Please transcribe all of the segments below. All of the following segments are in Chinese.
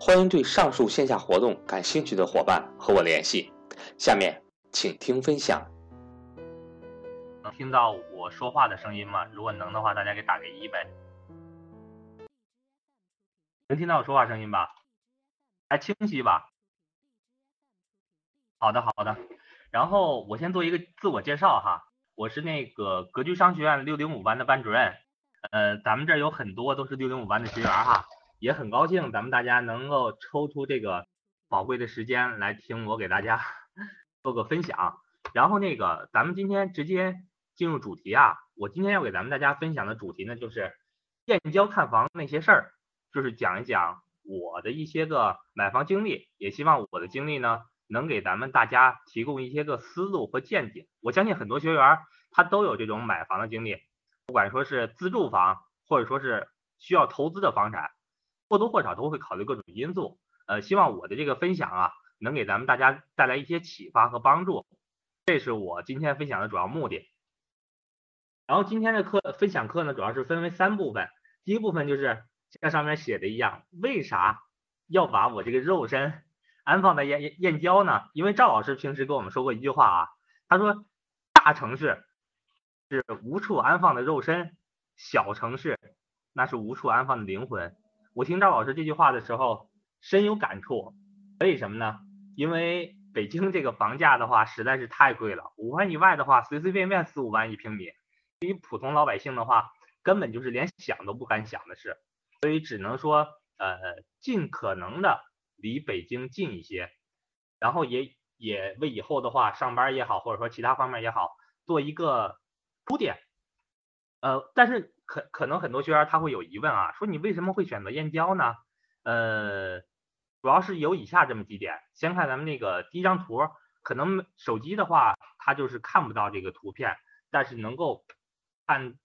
欢迎对上述线下活动感兴趣的伙伴和我联系。下面请听分享。能听到我说话的声音吗？如果能的话，大家给打个一呗。能听到我说话声音吧？还清晰吧？好的，好的。然后我先做一个自我介绍哈，我是那个格局商学院六零五班的班主任。呃，咱们这儿有很多都是六零五班的学员哈。也很高兴咱们大家能够抽出这个宝贵的时间来听我给大家 做个分享。然后那个咱们今天直接进入主题啊，我今天要给咱们大家分享的主题呢就是燕郊看房那些事儿，就是讲一讲我的一些个买房经历，也希望我的经历呢能给咱们大家提供一些个思路和见解。我相信很多学员他都有这种买房的经历，不管说是自住房，或者说是需要投资的房产。或多或少都会考虑各种因素，呃，希望我的这个分享啊，能给咱们大家带来一些启发和帮助，这是我今天分享的主要目的。然后今天的课分享课呢，主要是分为三部分，第一部分就是像上面写的一样，为啥要把我这个肉身安放在燕燕燕郊呢？因为赵老师平时跟我们说过一句话啊，他说大城市是无处安放的肉身，小城市那是无处安放的灵魂。我听赵老师这句话的时候深有感触，为什么呢？因为北京这个房价的话实在是太贵了，五环以外的话随随便便四五万一平米，对于普通老百姓的话根本就是连想都不敢想的事，所以只能说呃尽可能的离北京近一些，然后也也为以后的话上班也好，或者说其他方面也好做一个铺垫，呃，但是。可可能很多学员他会有疑问啊，说你为什么会选择燕郊呢？呃，主要是有以下这么几点。先看咱们那个第一张图，可能手机的话它就是看不到这个图片，但是能够看，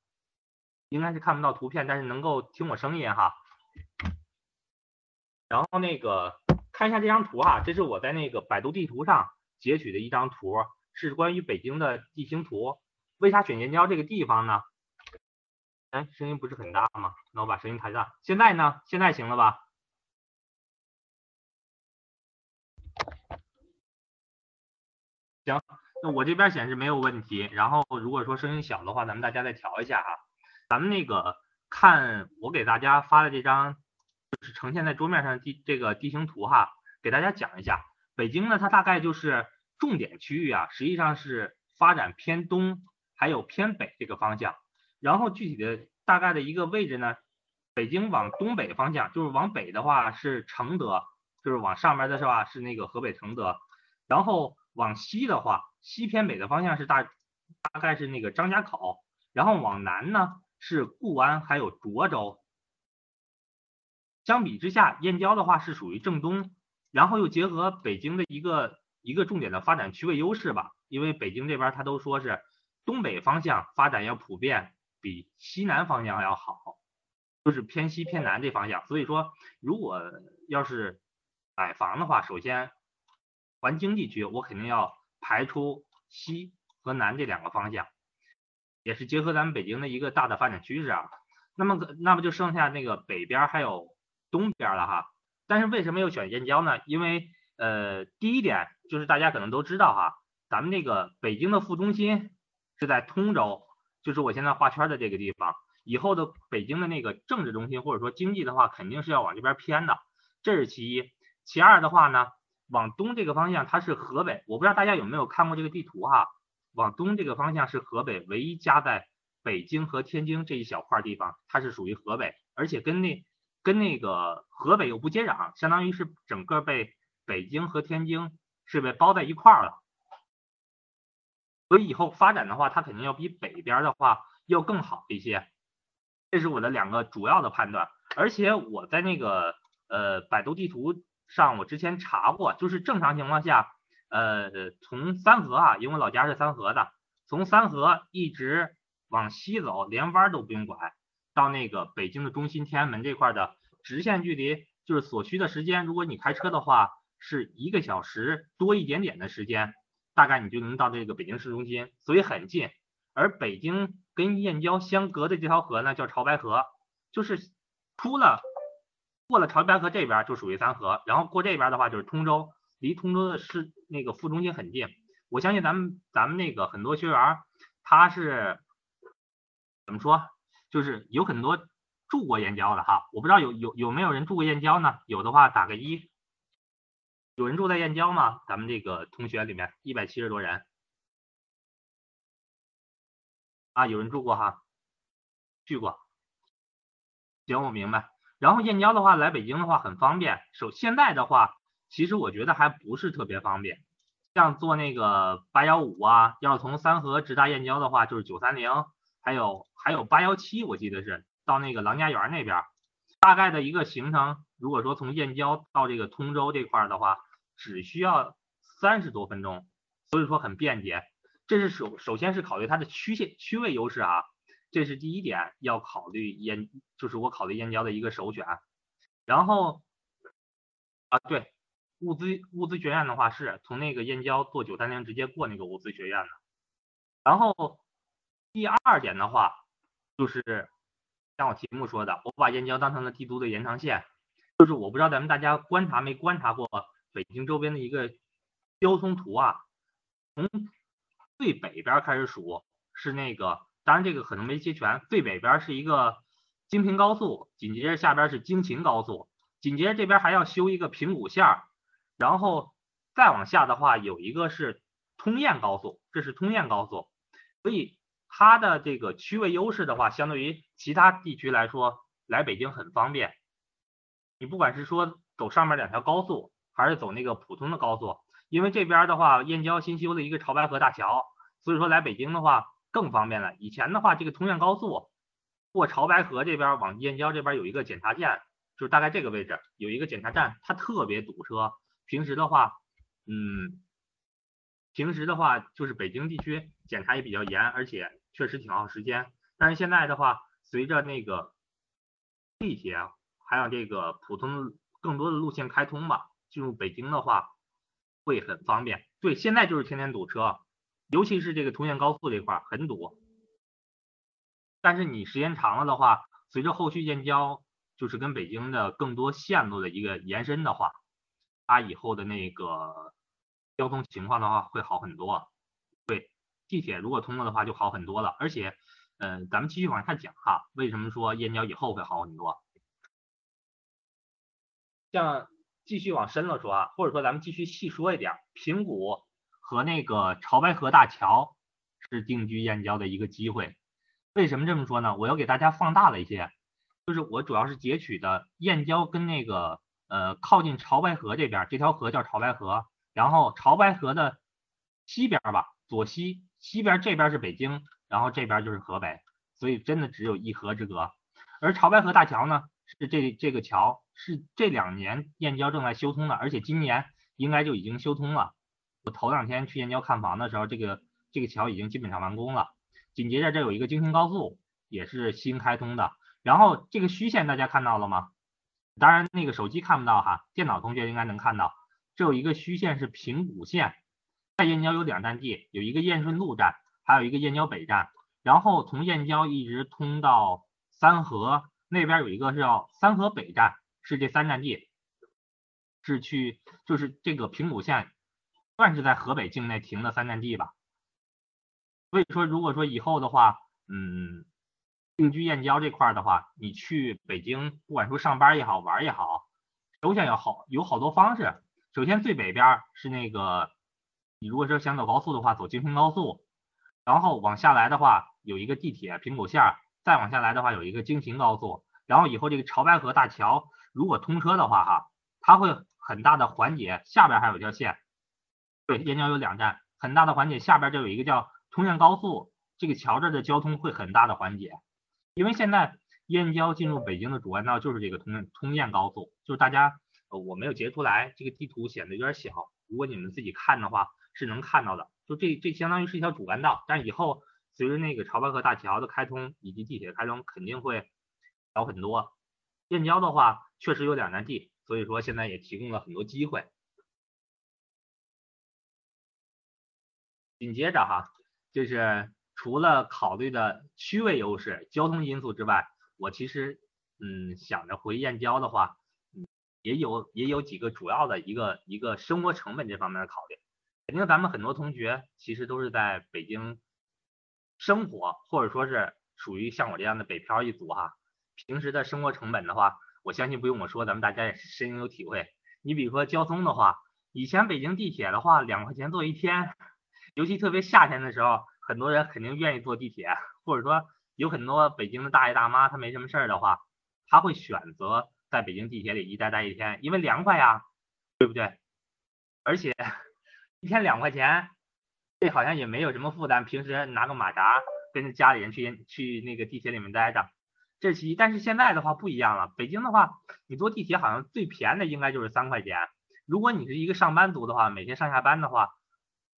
应该是看不到图片，但是能够听我声音哈。然后那个看一下这张图哈，这是我在那个百度地图上截取的一张图，是关于北京的地形图。为啥选燕郊这个地方呢？哎，声音不是很大吗？那我把声音开大。现在呢？现在行了吧？行，那我这边显示没有问题。然后如果说声音小的话，咱们大家再调一下哈。咱们那个看我给大家发的这张，就是呈现在桌面上地这个地形图哈，给大家讲一下。北京呢，它大概就是重点区域啊，实际上是发展偏东还有偏北这个方向。然后具体的大概的一个位置呢，北京往东北方向，就是往北的话是承德，就是往上面的是吧？是那个河北承德。然后往西的话，西偏北的方向是大，大概是那个张家口。然后往南呢是固安还有涿州。相比之下，燕郊的话是属于正东，然后又结合北京的一个一个重点的发展区位优势吧，因为北京这边他都说是东北方向发展要普遍。比西南方向要好，就是偏西偏南这方向。所以说，如果要是买房的话，首先环经济区，我肯定要排除西和南这两个方向，也是结合咱们北京的一个大的发展趋势啊。那么，那么就剩下那个北边还有东边了哈。但是为什么又选燕郊呢？因为呃，第一点就是大家可能都知道哈，咱们那个北京的副中心是在通州。就是我现在画圈的这个地方，以后的北京的那个政治中心或者说经济的话，肯定是要往这边偏的，这是其一。其二的话呢，往东这个方向它是河北，我不知道大家有没有看过这个地图哈。往东这个方向是河北，唯一夹在北京和天津这一小块地方，它是属于河北，而且跟那跟那个河北又不接壤，相当于是整个被北京和天津是被包在一块儿了。所以以后发展的话，它肯定要比北边的话要更好一些。这是我的两个主要的判断，而且我在那个呃百度地图上，我之前查过，就是正常情况下，呃从三河啊，因为我老家是三河的，从三河一直往西走，连弯都不用拐，到那个北京的中心天安门这块的直线距离，就是所需的时间，如果你开车的话，是一个小时多一点点的时间，大概你就能到这个北京市中心，所以很近。而北京跟燕郊相隔的这条河呢，叫潮白河，就是出了过了潮白河这边就属于三河，然后过这边的话就是通州，离通州的市那个副中心很近。我相信咱们咱们那个很多学员他是怎么说，就是有很多住过燕郊的哈，我不知道有有有没有人住过燕郊呢？有的话打个一。有人住在燕郊吗？咱们这个同学里面一百七十多人。啊，有人住过哈，去过，行，我明白。然后燕郊的话，来北京的话很方便。首现在的话，其实我觉得还不是特别方便。像坐那个八幺五啊，要从三河直达燕郊的话，就是九三零，还有还有八幺七，我记得是到那个郎家园那边。大概的一个行程，如果说从燕郊到这个通州这块的话，只需要三十多分钟，所以说很便捷。这是首首先是考虑它的区县区位优势啊，这是第一点要考虑燕，就是我考虑燕郊的一个首选。然后啊对，物资物资学院的话是从那个燕郊坐九三零直接过那个物资学院的。然后第二点的话，就是像我题目说的，我把燕郊当成了帝都的延长线，就是我不知道咱们大家观察没观察过北京周边的一个交通图啊，从最北边开始数是那个，当然这个可能没接全。最北边是一个京平高速，紧接着下边是京秦高速，紧接着这边还要修一个平谷线儿，然后再往下的话有一个是通燕高速，这是通燕高速。所以它的这个区位优势的话，相对于其他地区来说，来北京很方便。你不管是说走上面两条高速，还是走那个普通的高速，因为这边的话，燕郊新修了一个潮白河大桥。所以说来北京的话更方便了。以前的话，这个通燕高速过潮白河这边往燕郊这边有一个检查站，就是大概这个位置有一个检查站，它特别堵车。平时的话，嗯，平时的话就是北京地区检查也比较严，而且确实挺耗时间。但是现在的话，随着那个地铁还有这个普通更多的路线开通吧，进入北京的话会很方便。对，现在就是天天堵车。尤其是这个通县高速这块很堵，但是你时间长了的话，随着后续燕郊，就是跟北京的更多线路的一个延伸的话，它以后的那个交通情况的话会好很多。对，地铁如果通了的话就好很多了。而且，嗯，咱们继续往下讲哈，为什么说燕郊以后会好很多？像继续往深了说啊，或者说咱们继续细说一点，平谷。和那个潮白河大桥是定居燕郊的一个机会。为什么这么说呢？我要给大家放大了一些，就是我主要是截取的燕郊跟那个呃靠近潮白河这边，这条河叫潮白河，然后潮白河的西边吧，左西西边这边是北京，然后这边就是河北，所以真的只有一河之隔。而潮白河大桥呢，是这这个桥是这两年燕郊正在修通的，而且今年应该就已经修通了。我头两天去燕郊看房的时候，这个这个桥已经基本上完工了。紧接着这有一个京新高速，也是新开通的。然后这个虚线大家看到了吗？当然那个手机看不到哈，电脑同学应该能看到。这有一个虚线是平谷线，在燕郊有两站地，有一个燕顺路站，还有一个燕郊北站。然后从燕郊一直通到三河那边有一个是叫三河北站，是这三站地，是去就是这个平谷线。算是在河北境内停的三站地吧，所以说如果说以后的话，嗯，定居燕郊这块儿的话，你去北京，不管说上班也好，玩也好，首先要好有好多方式，首先最北边是那个，你如果说想走高速的话，走京平高速，然后往下来的话有一个地铁平谷线，再往下来的话有一个京秦高速，然后以后这个潮白河大桥如果通车的话哈，它会很大的缓解，下边还有一条线，对，燕郊有两站，很大的缓解，下边就有一个叫通燕高速，这个桥这的交通会很大的缓解，因为现在。燕郊进入北京的主干道就是这个通通燕高速，就是大家呃我没有截出来，这个地图显得有点小，如果你们自己看的话是能看到的，就这这相当于是一条主干道，但以后随着那个潮白河大桥的开通以及地铁开通，肯定会小很多。燕郊的话确实有两难地，所以说现在也提供了很多机会。紧接着哈，就是除了考虑的区位优势、交通因素之外，我其实，嗯，想着回燕郊的话，嗯，也有也有几个主要的一个一个生活成本这方面的考虑。肯定咱们很多同学其实都是在北京生活，或者说是属于像我这样的北漂一族哈。平时的生活成本的话，我相信不用我说，咱们大家也深有体会。你比如说交通的话，以前北京地铁的话，两块钱坐一天，尤其特别夏天的时候，很多人肯定愿意坐地铁，或者说。有很多北京的大爷大妈，他没什么事儿的话，他会选择在北京地铁里一待待一天，因为凉快呀，对不对？而且一天两块钱，这好像也没有什么负担，平时拿个马扎跟着家里人去去那个地铁里面待着，这是其一。但是现在的话不一样了，北京的话，你坐地铁好像最便宜的应该就是三块钱。如果你是一个上班族的话，每天上下班的话，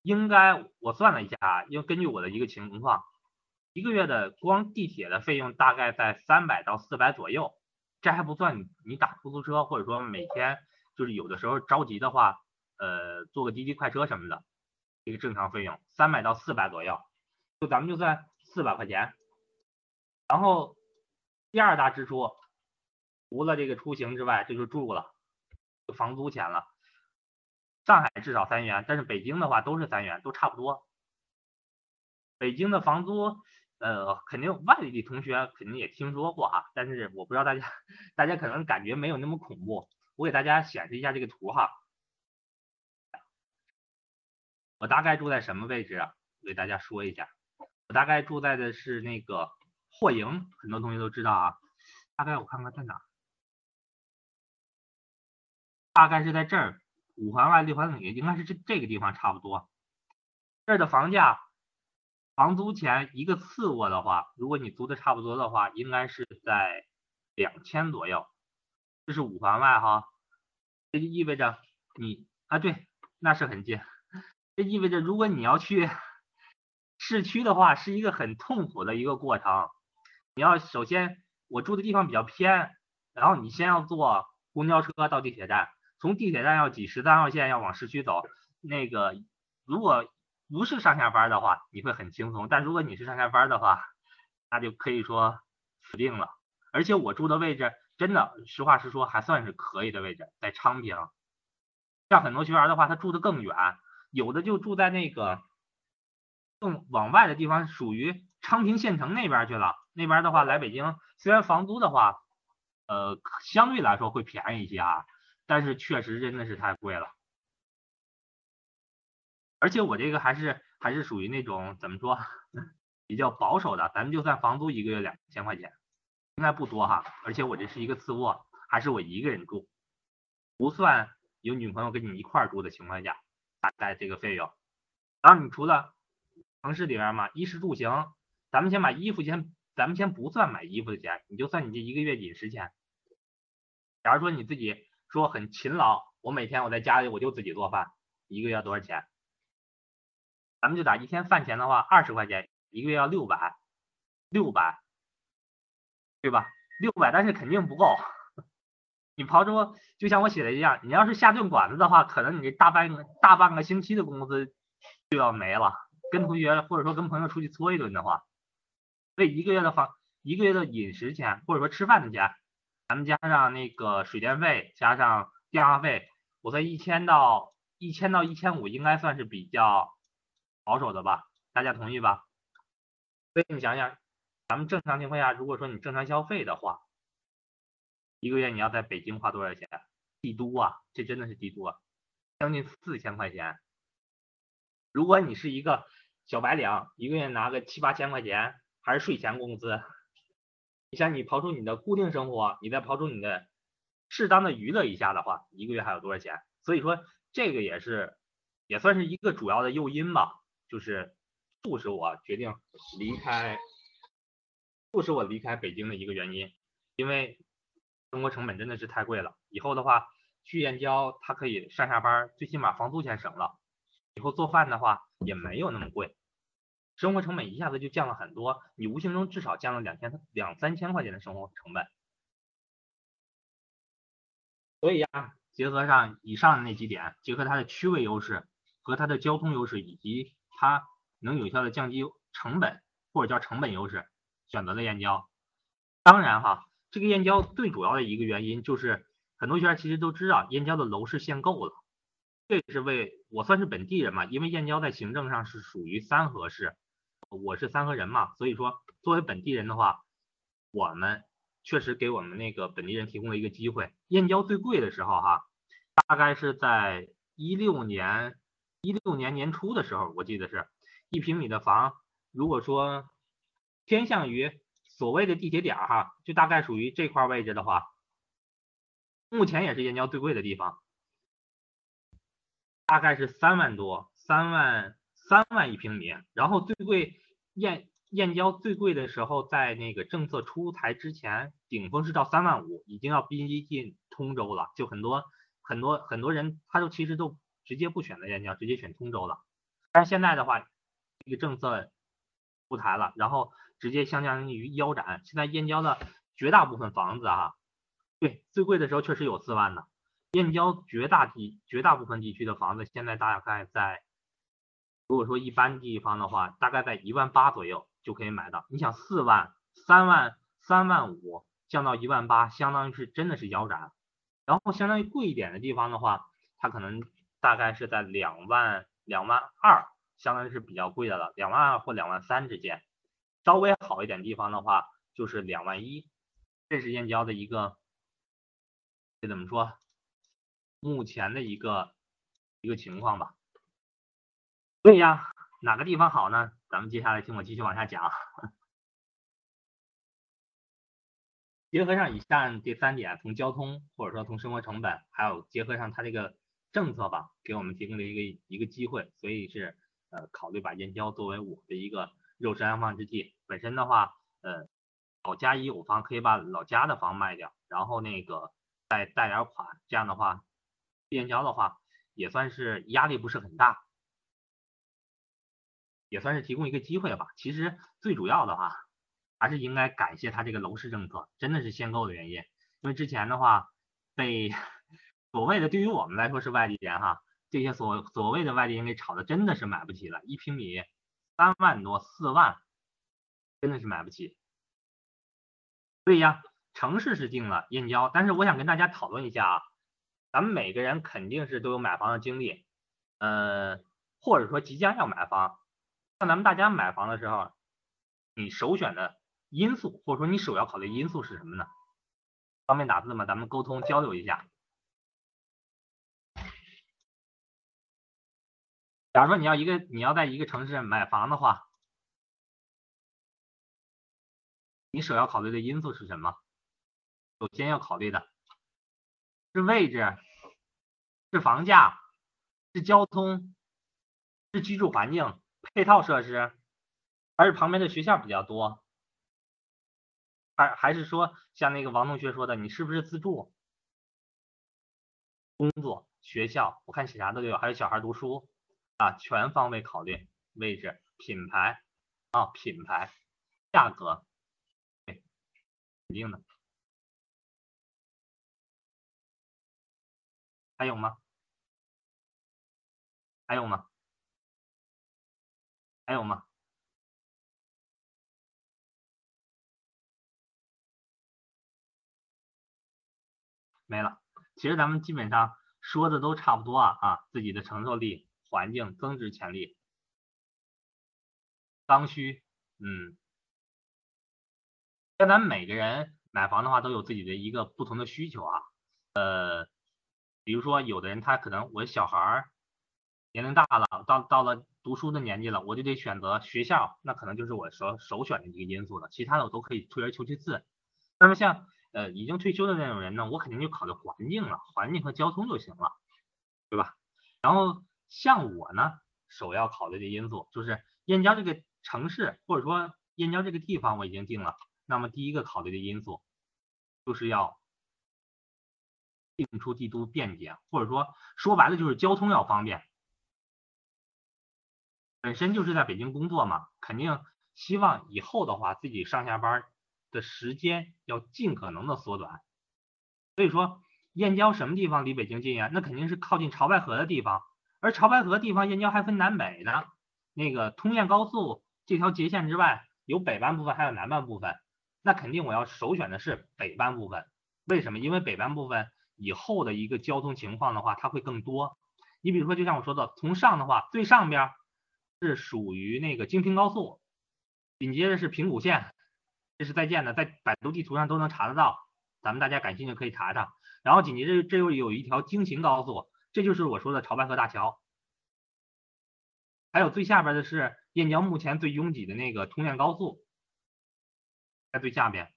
应该我算了一下啊，因为根据我的一个情况。一个月的光地铁的费用大概在三百到四百左右，这还不算你你打出租车，或者说每天就是有的时候着急的话，呃，坐个滴滴快车什么的，一个正常费用三百到四百左右，就咱们就算四百块钱。然后第二大支出，除了这个出行之外，这就住了，房租钱了。上海至少三元，但是北京的话都是三元，都差不多。北京的房租。呃，肯定外地同学肯定也听说过哈，但是我不知道大家，大家可能感觉没有那么恐怖。我给大家显示一下这个图哈，我大概住在什么位置？我给大家说一下，我大概住在的是那个霍营，很多同学都知道啊。大概我看看在哪，大概是在这儿，五环外六环里，应该是这这个地方差不多。这儿的房价。房租钱一个次卧的话，如果你租的差不多的话，应该是在两千左右。这是五环外哈，这就意味着你啊，对，那是很近。这意味着如果你要去市区的话，是一个很痛苦的一个过程。你要首先我住的地方比较偏，然后你先要坐公交车到地铁站，从地铁站要挤十三号线要往市区走。那个如果不是上下班的话，你会很轻松；但如果你是上下班的话，那就可以说死定了。而且我住的位置真的，实话实说，还算是可以的位置，在昌平。像很多学员的话，他住的更远，有的就住在那个更往外的地方，属于昌平县城那边去了。那边的话来北京，虽然房租的话，呃，相对来说会便宜一些啊，但是确实真的是太贵了。而且我这个还是还是属于那种怎么说 比较保守的，咱们就算房租一个月两千块钱，应该不多哈。而且我这是一个次卧，还是我一个人住，不算有女朋友跟你一块住的情况下，大概这个费用。然后你除了城市里边嘛，衣食住行，咱们先把衣服先，咱们先不算买衣服的钱，你就算你这一个月饮食钱。假如说你自己说很勤劳，我每天我在家里我就自己做饭，一个月要多少钱？咱们就打一天饭钱的话，二十块钱，一个月要六百，六百，对吧？六百，但是肯定不够。你刨出，就像我写的一样，你要是下顿馆子的话，可能你这大半个大半个星期的工资就要没了。跟同学或者说跟朋友出去搓一顿的话，为一个月的房，一个月的饮食钱或者说吃饭的钱，咱们加上那个水电费，加上电话费，我算一千到一千到一千五，应该算是比较。保守的吧，大家同意吧？所以你想想，咱们正常情况下，如果说你正常消费的话，一个月你要在北京花多少钱？帝都啊，这真的是帝都啊！将近四千块钱。如果你是一个小白领，一个月拿个七八千块钱，还是税前工资，你像你刨出你的固定生活，你再刨出你的适当的娱乐一下的话，一个月还有多少钱？所以说这个也是也算是一个主要的诱因吧，就是促使我决定离开，促使我离开北京的一个原因，因为生活成本真的是太贵了。以后的话去燕郊，它可以上下班，最起码房租钱省了，以后做饭的话也没有那么贵。生活成本一下子就降了很多，你无形中至少降了两千两三千块钱的生活成本。所以呀，结合上以上的那几点，结合它的区位优势和它的交通优势，以及它能有效的降低成本或者叫成本优势，选择了燕郊。当然哈，这个燕郊最主要的一个原因就是很多学员其实都知道燕郊的楼市限购了，这也是为我算是本地人嘛，因为燕郊在行政上是属于三河市。我是三河人嘛，所以说作为本地人的话，我们确实给我们那个本地人提供了一个机会。燕郊最贵的时候哈，大概是在一六年一六年年初的时候，我记得是一平米的房，如果说偏向于所谓的地铁点哈，就大概属于这块位置的话，目前也是燕郊最贵的地方，大概是三万多，三万。三万一平米，然后最贵燕燕郊最贵的时候，在那个政策出台之前，顶峰是到三万五，已经要逼近通州了。就很多很多很多人，他都其实都直接不选择燕郊，直接选通州了。但是现在的话，这个政策出台了，然后直接相当于腰斩。现在燕郊的绝大部分房子哈，对最贵的时候确实有四万的。燕郊绝大地绝大部分地区的房子，现在大概在。如果说一般地方的话，大概在一万八左右就可以买到。你想四万、三万、三万五降到一万八，相当于是真的是腰斩。然后相当于贵一点的地方的话，它可能大概是在两万、两万二，相当于是比较贵的了，两万二或两万三之间。稍微好一点地方的话，就是两万一。这是燕郊的一个，这怎么说？目前的一个一个情况吧。对呀，哪个地方好呢？咱们接下来听我继续往下讲。结合上以上这三点，从交通或者说从生活成本，还有结合上它这个政策吧，给我们提供了一个一个机会，所以是呃考虑把燕郊作为我的一个肉身安放之地。本身的话，呃老家已有房，可以把老家的房卖掉，然后那个再贷点款，这样的话，燕郊的话也算是压力不是很大。也算是提供一个机会吧。其实最主要的话，还是应该感谢他这个楼市政策，真的是限购的原因。因为之前的话，被所谓的对于我们来说是外地人哈，这些所所谓的外地人给炒的真的是买不起了，一平米三万多四万，真的是买不起。对呀，城市是定了燕郊，但是我想跟大家讨论一下啊，咱们每个人肯定是都有买房的经历，呃，或者说即将要买房。像咱们大家买房的时候，你首选的因素，或者说你首要考虑因素是什么呢？方便打字吗？咱们沟通交流一下。假如说你要一个你要在一个城市买房的话，你首要考虑的因素是什么？首先要考虑的是位置，是房价，是交通，是居住环境。配套设施，还是旁边的学校比较多，还还是说像那个王同学说的，你是不是自住？工作、学校，我看写啥都有，还有小孩读书啊，全方位考虑位置、品牌啊、品牌、价格，对，肯定的。还有吗？还有吗？还有吗？没了。其实咱们基本上说的都差不多啊啊，自己的承受力、环境、增值潜力、刚需，嗯，像咱们每个人买房的话，都有自己的一个不同的需求啊，呃，比如说有的人他可能我小孩儿年龄大了，到到了读书的年纪了，我就得选择学校，那可能就是我首首选的一个因素了，其他的我都可以退而求其次。那么像呃已经退休的那种人呢，我肯定就考虑环境了，环境和交通就行了，对吧？然后像我呢，首要考虑的因素就是燕郊这个城市或者说燕郊这个地方我已经定了，那么第一个考虑的因素就是要定出帝都便捷，或者说说白了就是交通要方便。本身就是在北京工作嘛，肯定希望以后的话自己上下班。的时间要尽可能的缩短，所以说燕郊什么地方离北京近呀？那肯定是靠近潮白河的地方，而潮白河地方燕郊还分南北呢。那个通燕高速这条截线之外，有北半部分，还有南半部分，那肯定我要首选的是北半部分。为什么？因为北半部分以后的一个交通情况的话，它会更多。你比如说，就像我说的，从上的话，最上边是属于那个京平高速，紧接着是平谷线。这是在建的，在百度地图上都能查得到，咱们大家感兴趣可以查查。然后紧接着这又有一条京秦高速，这就是我说的潮白河大桥。还有最下边的是燕郊目前最拥挤的那个通燕高速，在最下边。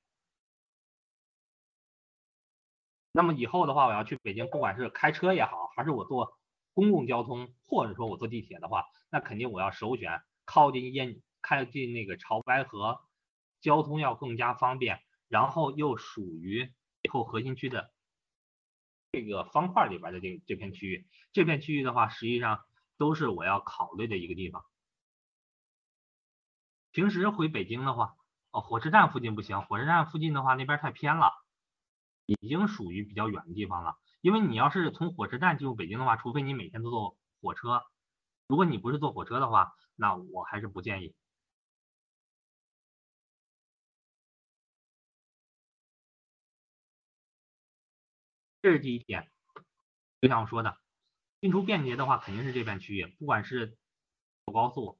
那么以后的话，我要去北京，不管是开车也好，还是我坐公共交通，或者说我坐地铁的话，那肯定我要首选靠近燕，靠近那个潮白河。交通要更加方便，然后又属于以后核心区的这个方块里边的这这片区域，这片区域的话，实际上都是我要考虑的一个地方。平时回北京的话，哦，火车站附近不行，火车站附近的话那边太偏了，已经属于比较远的地方了。因为你要是从火车站进入北京的话，除非你每天都坐火车，如果你不是坐火车的话，那我还是不建议。这是第一点，就像我说的，进出便捷的话，肯定是这片区域，不管是走高速，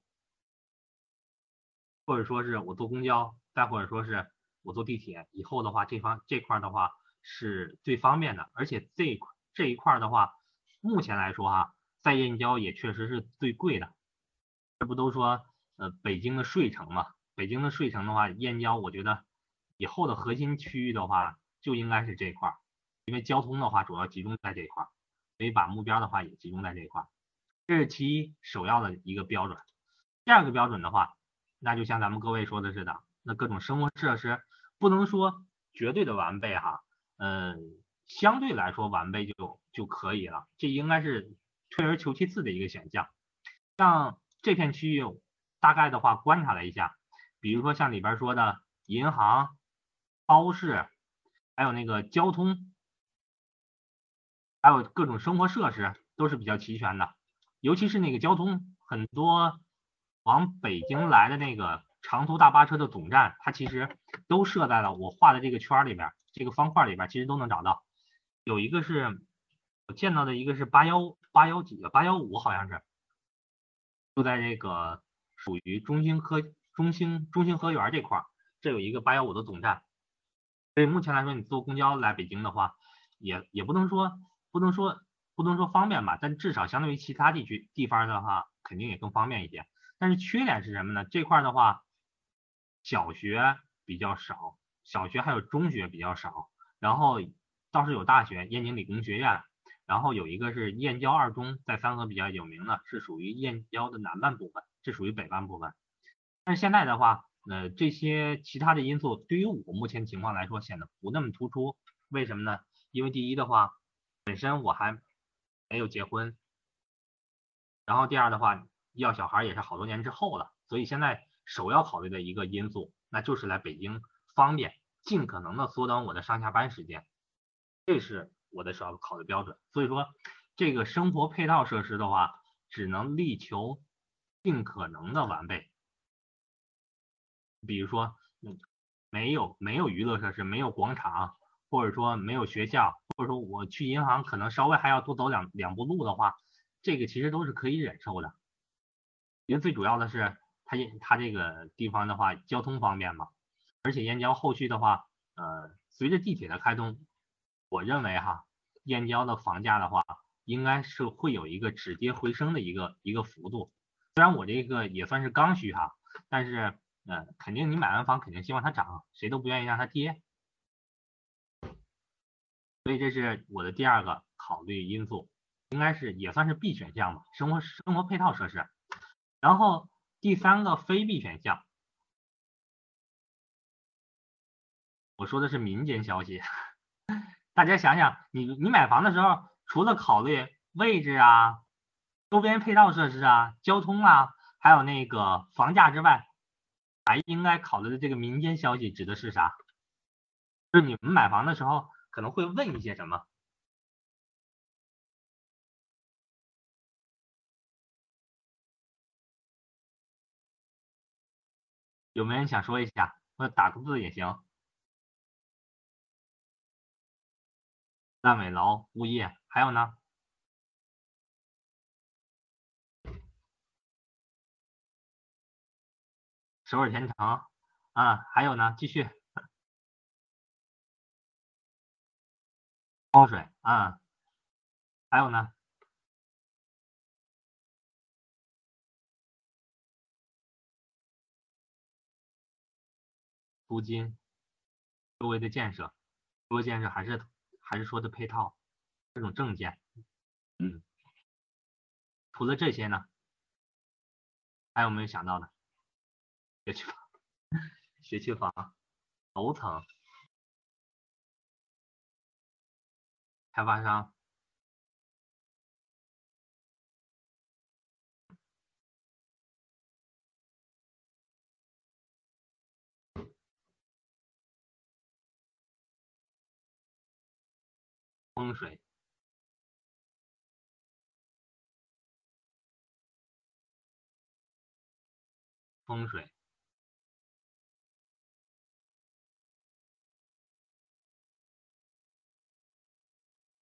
或者说是我坐公交，再或者说是我坐地铁，以后的话，这方这块的话是最方便的，而且这块这一块的话，目前来说哈，在燕郊也确实是最贵的。这不都说呃北京的睡城嘛？北京的睡城的话，燕郊我觉得以后的核心区域的话，就应该是这块。因为交通的话主要集中在这一块，所以把目标的话也集中在这一块，这是其一首要的一个标准。第二个标准的话，那就像咱们各位说的似的，那各种生活设施不能说绝对的完备哈，嗯，相对来说完备就就可以了，这应该是退而求其次的一个选项。像这片区域大概的话观察了一下，比如说像里边说的银行、超市，还有那个交通。还有各种生活设施都是比较齐全的，尤其是那个交通，很多往北京来的那个长途大巴车的总站，它其实都设在了我画的这个圈里边，这个方块里边，其实都能找到。有一个是我见到的一个是八幺八幺几个八幺五好像是，就在这个属于中兴科中兴中兴河园这块，这有一个八幺五的总站。所以目前来说，你坐公交来北京的话，也也不能说。不能说不能说方便吧，但至少相对于其他地区地方的话，肯定也更方便一些。但是缺点是什么呢？这块的话，小学比较少，小学还有中学比较少，然后倒是有大学，燕京理工学院，然后有一个是燕郊二中，在三河比较有名的，是属于燕郊的南半部分，这属于北半部分。但是现在的话，呃，这些其他的因素对于我目前情况来说显得不那么突出。为什么呢？因为第一的话。本身我还没有结婚，然后第二的话要小孩也是好多年之后了，所以现在首要考虑的一个因素，那就是来北京方便，尽可能的缩短我的上下班时间，这是我的首要考虑标准。所以说这个生活配套设施的话，只能力求尽可能的完备。比如说，嗯，没有没有娱乐设施，没有广场。或者说没有学校，或者说我去银行可能稍微还要多走两两步路的话，这个其实都是可以忍受的。因为最主要的是它它这个地方的话交通方便嘛，而且燕郊后续的话，呃，随着地铁的开通，我认为哈，燕郊的房价的话，应该是会有一个止跌回升的一个一个幅度。虽然我这个也算是刚需哈，但是呃，肯定你买完房肯定希望它涨，谁都不愿意让它跌。所以这是我的第二个考虑因素，应该是也算是 B 选项吧，生活生活配套设施。然后第三个非 B 选项，我说的是民间消息。大家想想，你你买房的时候，除了考虑位置啊、周边配套设施啊、交通啊，还有那个房价之外，还应该考虑的这个民间消息指的是啥？就是你们买房的时候可能会问一些什么？有没有人想说一下，或者打个字也行？烂尾楼、物业，还有呢？首尔天成啊，还有呢？继续。风水啊，还有呢？租金、周围的建设、周围建设还是还是说的配套这种证件，嗯，除了这些呢，还有没有想到的？学区房、学区房、楼层、开发商。风水，风水。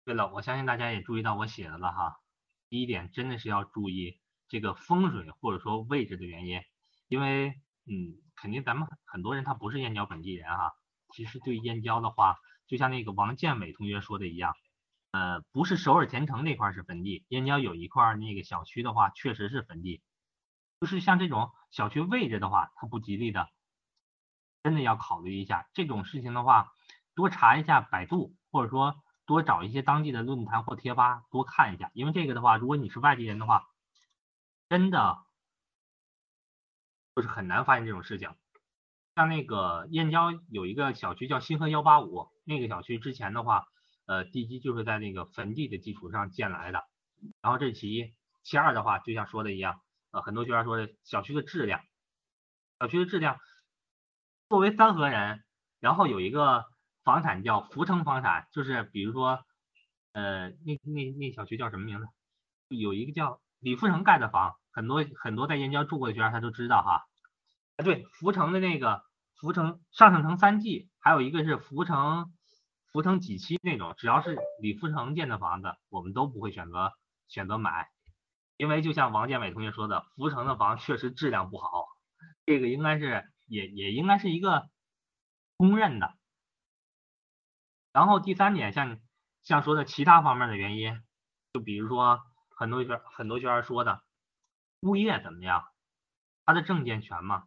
对了，我相信大家也注意到我写的了哈。第一点，真的是要注意这个风水或者说位置的原因，因为嗯，肯定咱们很多人他不是燕郊本地人哈。其实对燕郊的话，就像那个王建伟同学说的一样。呃，不是首尔前城那块是坟地，燕郊有一块那个小区的话，确实是坟地。就是像这种小区位置的话，它不吉利的，真的要考虑一下这种事情的话，多查一下百度，或者说多找一些当地的论坛或贴吧多看一下，因为这个的话，如果你是外地人的话，真的就是很难发现这种事情。像那个燕郊有一个小区叫新河幺八五，那个小区之前的话。呃，地基就是在那个坟地的基础上建来的，然后这是其一，其二的话，就像说的一样，呃，很多学员说的小区的质量，小区的质量，作为三河人，然后有一个房产叫福城房产，就是比如说，呃，那那那小区叫什么名字？有一个叫李富城盖的房，很多很多在燕郊住过的学员他都知道哈，啊对，福城的那个福城上城城三季，还有一个是福城。福城几期那种，只要是李福城建的房子，我们都不会选择选择买，因为就像王建伟同学说的，福城的房确实质量不好，这个应该是也也应该是一个公认的。然后第三点，像像说的其他方面的原因，就比如说很多学很多学员说的物业怎么样，他的证件全吗？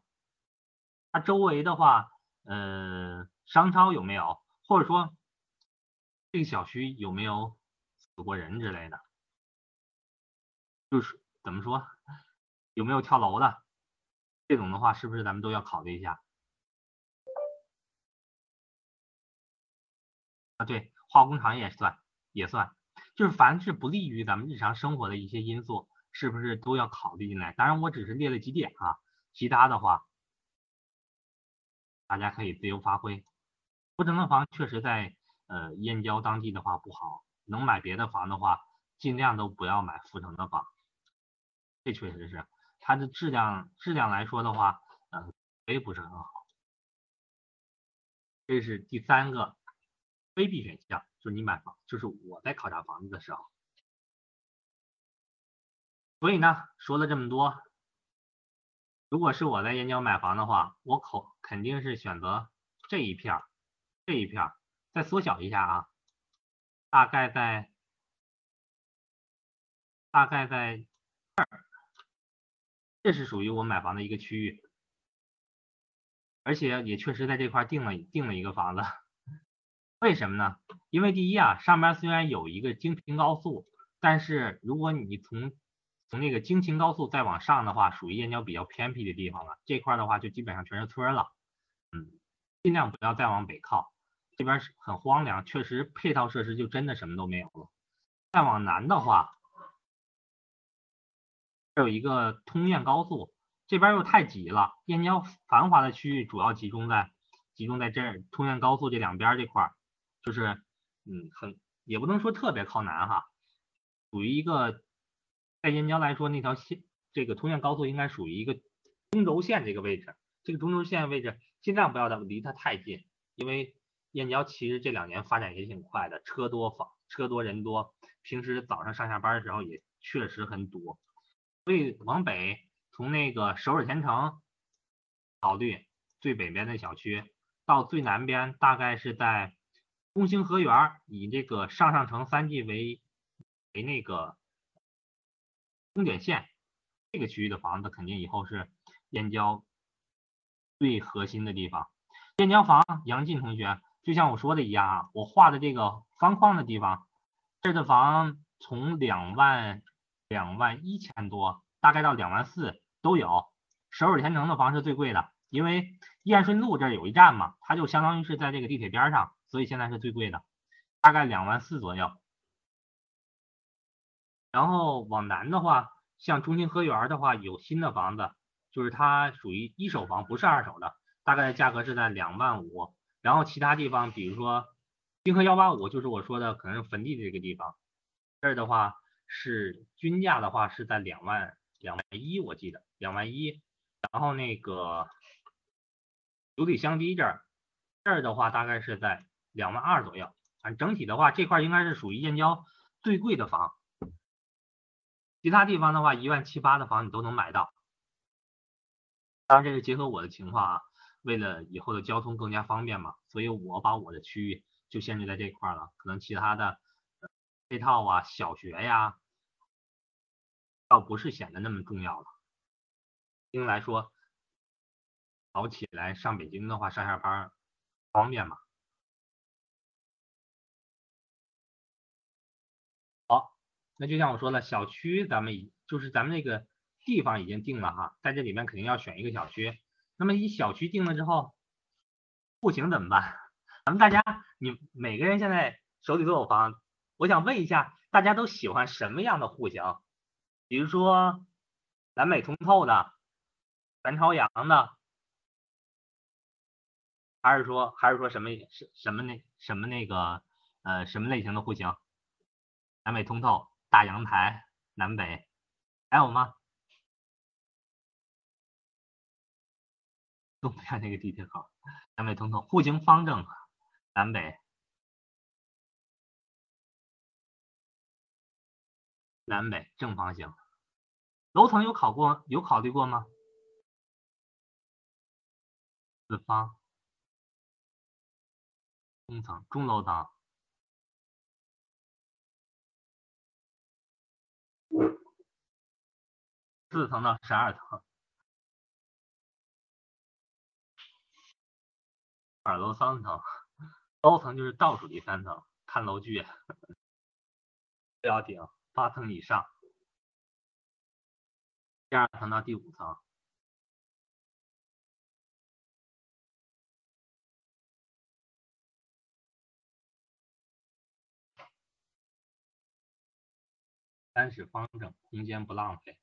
他周围的话，呃，商超有没有？或者说？这个小区有没有死过人之类的？就是怎么说，有没有跳楼的？这种的话，是不是咱们都要考虑一下？啊，对，化工厂也算，也算，就是凡是不利于咱们日常生活的一些因素，是不是都要考虑进来？当然，我只是列了几点啊，其他的话，大家可以自由发挥。不城的房确实在。呃，燕郊当地的话不好，能买别的房的话，尽量都不要买阜城的房。这确实是它的质量，质量来说的话，呃，非不是很好。这是第三个非必选项，就是你买房，就是我在考察房子的时候。所以呢，说了这么多，如果是我在燕郊买房的话，我口肯定是选择这一片儿，这一片儿。再缩小一下啊，大概在大概在这儿，这是属于我买房的一个区域，而且也确实在这块定了定了一个房子。为什么呢？因为第一啊，上边虽然有一个京平高速，但是如果你从从那个京秦高速再往上的话，属于燕郊比较偏僻的地方了。这块的话就基本上全是村了，嗯，尽量不要再往北靠，这边是很荒凉，确实配套设施就真的什么都没有了。再往南的话，这有一个通燕高速，这边又太挤了。燕郊繁华的区域主要集中在集中在这，通燕高速这两边这块，就是嗯，很也不能说特别靠南哈，属于一个。在燕郊来说，那条线，这个通燕高速应该属于一个中轴线这个位置。这个中轴线位置尽量不要离它太近，因为燕郊其实这两年发展也挺快的，车多房车多人多，平时早上上下班的时候也确实很堵。所以往北从那个首尔前城考虑最北边的小区，到最南边大概是在中兴河园，以这个上上城三 G 为为那个。终点线这个区域的房子肯定以后是燕郊最核心的地方。燕郊房，杨进同学，就像我说的一样啊，我画的这个方框的地方，这的房从两万两万一千多，大概到两万四都有。首尔天成的房是最贵的，因为燕顺路这儿有一站嘛，它就相当于是在这个地铁边上，所以现在是最贵的，大概两万四左右。然后往南的话，像中心河园的话，有新的房子，就是它属于一手房，不是二手的，大概价格是在两万五。然后其他地方，比如说金河幺八五，就是我说的可能坟地这个地方，这儿的话是均价的话是在两万两万一，我记得两万一。然后那个九里香堤这儿，这儿的话大概是在两万二左右。反正整体的话，这块应该是属于燕郊最贵的房。其他地方的话，一万七八的房你都能买到。当然，这是结合我的情况啊，为了以后的交通更加方便嘛，所以我把我的区域就限制在这块了。可能其他的配套啊、小学呀，倒不是显得那么重要了。因为来说，早起来上北京的话，上下班方便嘛。好那就像我说的，小区咱们已就是咱们那个地方已经定了哈，在这里面肯定要选一个小区。那么一小区定了之后，户型怎么办？咱们大家你每个人现在手里都有房，我想问一下，大家都喜欢什么样的户型？比如说南北通透的、全朝阳的，还是说还是说什么什什么那什么那个呃什么类型的户型？南北通透。大阳台，南北，还有吗？东边那个地铁口，南北通透，户型方正，南北，南北正方形，楼层有考过，有考虑过吗？四方，中层，中楼层。四层到十二层，二楼三层，高层就是倒数第三层，看楼距，不要顶八层以上，第二层到第五层，三室方正，空间不浪费。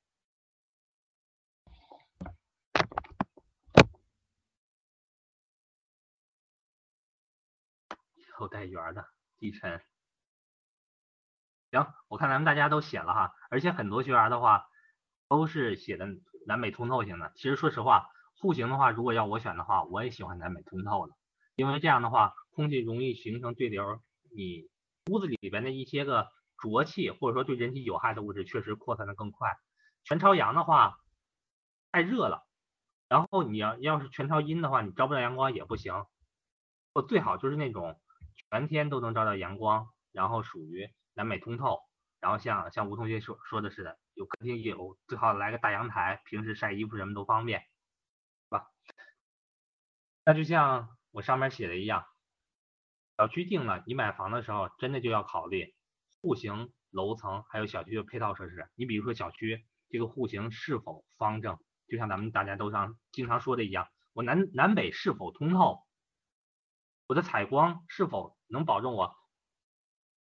后带圆的继承，行，我看咱们大家都写了哈，而且很多学员的话都是写的南北通透型的。其实说实话，户型的话，如果要我选的话，我也喜欢南北通透的，因为这样的话，空气容易形成对流，你屋子里边的一些个浊气或者说对人体有害的物质确实扩散的更快。全朝阳的话太热了，然后你要要是全朝阴的话，你照不到阳光也不行，我最好就是那种。全天都能照到阳光，然后属于南北通透，然后像像吴同学说说的似的，有客厅有，最好来个大阳台，平时晒衣服什么都方便，是吧？那就像我上面写的一样，小区定了，你买房的时候真的就要考虑户型、楼层还有小区的配套设施。你比如说小区这个户型是否方正，就像咱们大家都常经常说的一样，我南南北是否通透，我的采光是否能保证我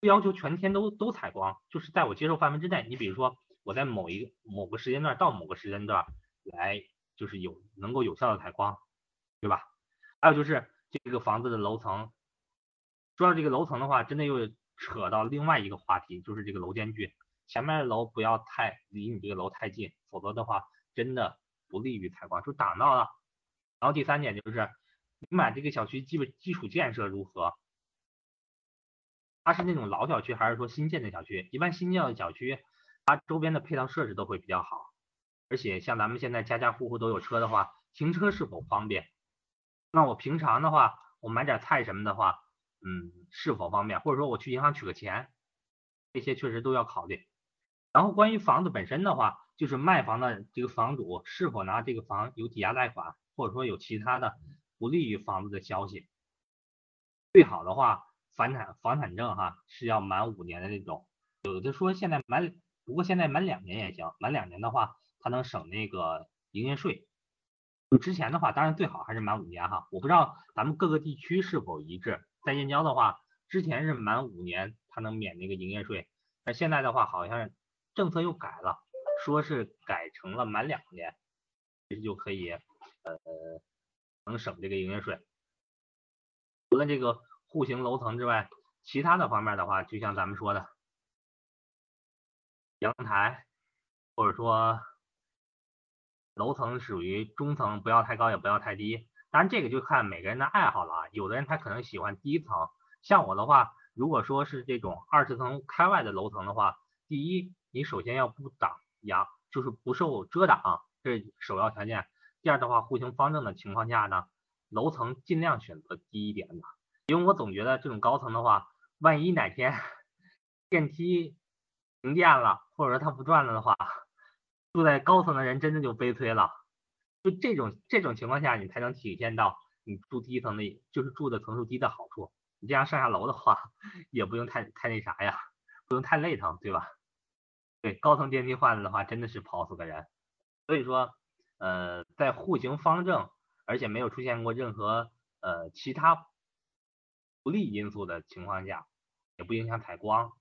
不要求全天都都采光，就是在我接受范围之内。你比如说我在某一某个时间段到某个时间段来，就是有能够有效的采光，对吧？还有就是这个房子的楼层，说到这个楼层的话，真的又扯到另外一个话题，就是这个楼间距，前面的楼不要太离你这个楼太近，否则的话真的不利于采光，就挡到了。然后第三点就是你买这个小区基本基础建设如何？它是那种老小区还是说新建的小区？一般新建的小区，它周边的配套设施都会比较好，而且像咱们现在家家户户都有车的话，停车是否方便？那我平常的话，我买点菜什么的话，嗯，是否方便？或者说我去银行取个钱，这些确实都要考虑。然后关于房子本身的话，就是卖房的这个房主是否拿这个房有抵押贷款，或者说有其他的不利于房子的消息。最好的话，房产房产证哈是要满五年的那种，有的说现在满，不过现在满两年也行，满两年的话，它能省那个营业税。之前的话，当然最好还是满五年哈。我不知道咱们各个地区是否一致。在燕郊的话，之前是满五年它能免那个营业税，但现在的话好像政策又改了，说是改成了满两年，其实就可以呃能省这个营业税。除了这个户型楼层之外，其他的方面的话，就像咱们说的阳台，或者说。楼层属于中层，不要太高，也不要太低。当然，这个就看每个人的爱好了啊。有的人他可能喜欢低层，像我的话，如果说是这种二十层开外的楼层的话，第一，你首先要不挡阳，就是不受遮挡，这是首要条件。第二的话，户型方正的情况下呢，楼层尽量选择低一点的，因为我总觉得这种高层的话，万一哪天 电梯停电了，或者说它不转了的话。住在高层的人真的就悲催了，就这种这种情况下，你才能体现到你住低层的，就是住的层数低的好处。你这样上下楼的话，也不用太太那啥呀，不用太累腾，对吧？对，高层电梯坏了的话，真的是跑死个人。所以说，呃，在户型方正，而且没有出现过任何呃其他不利因素的情况下，也不影响采光，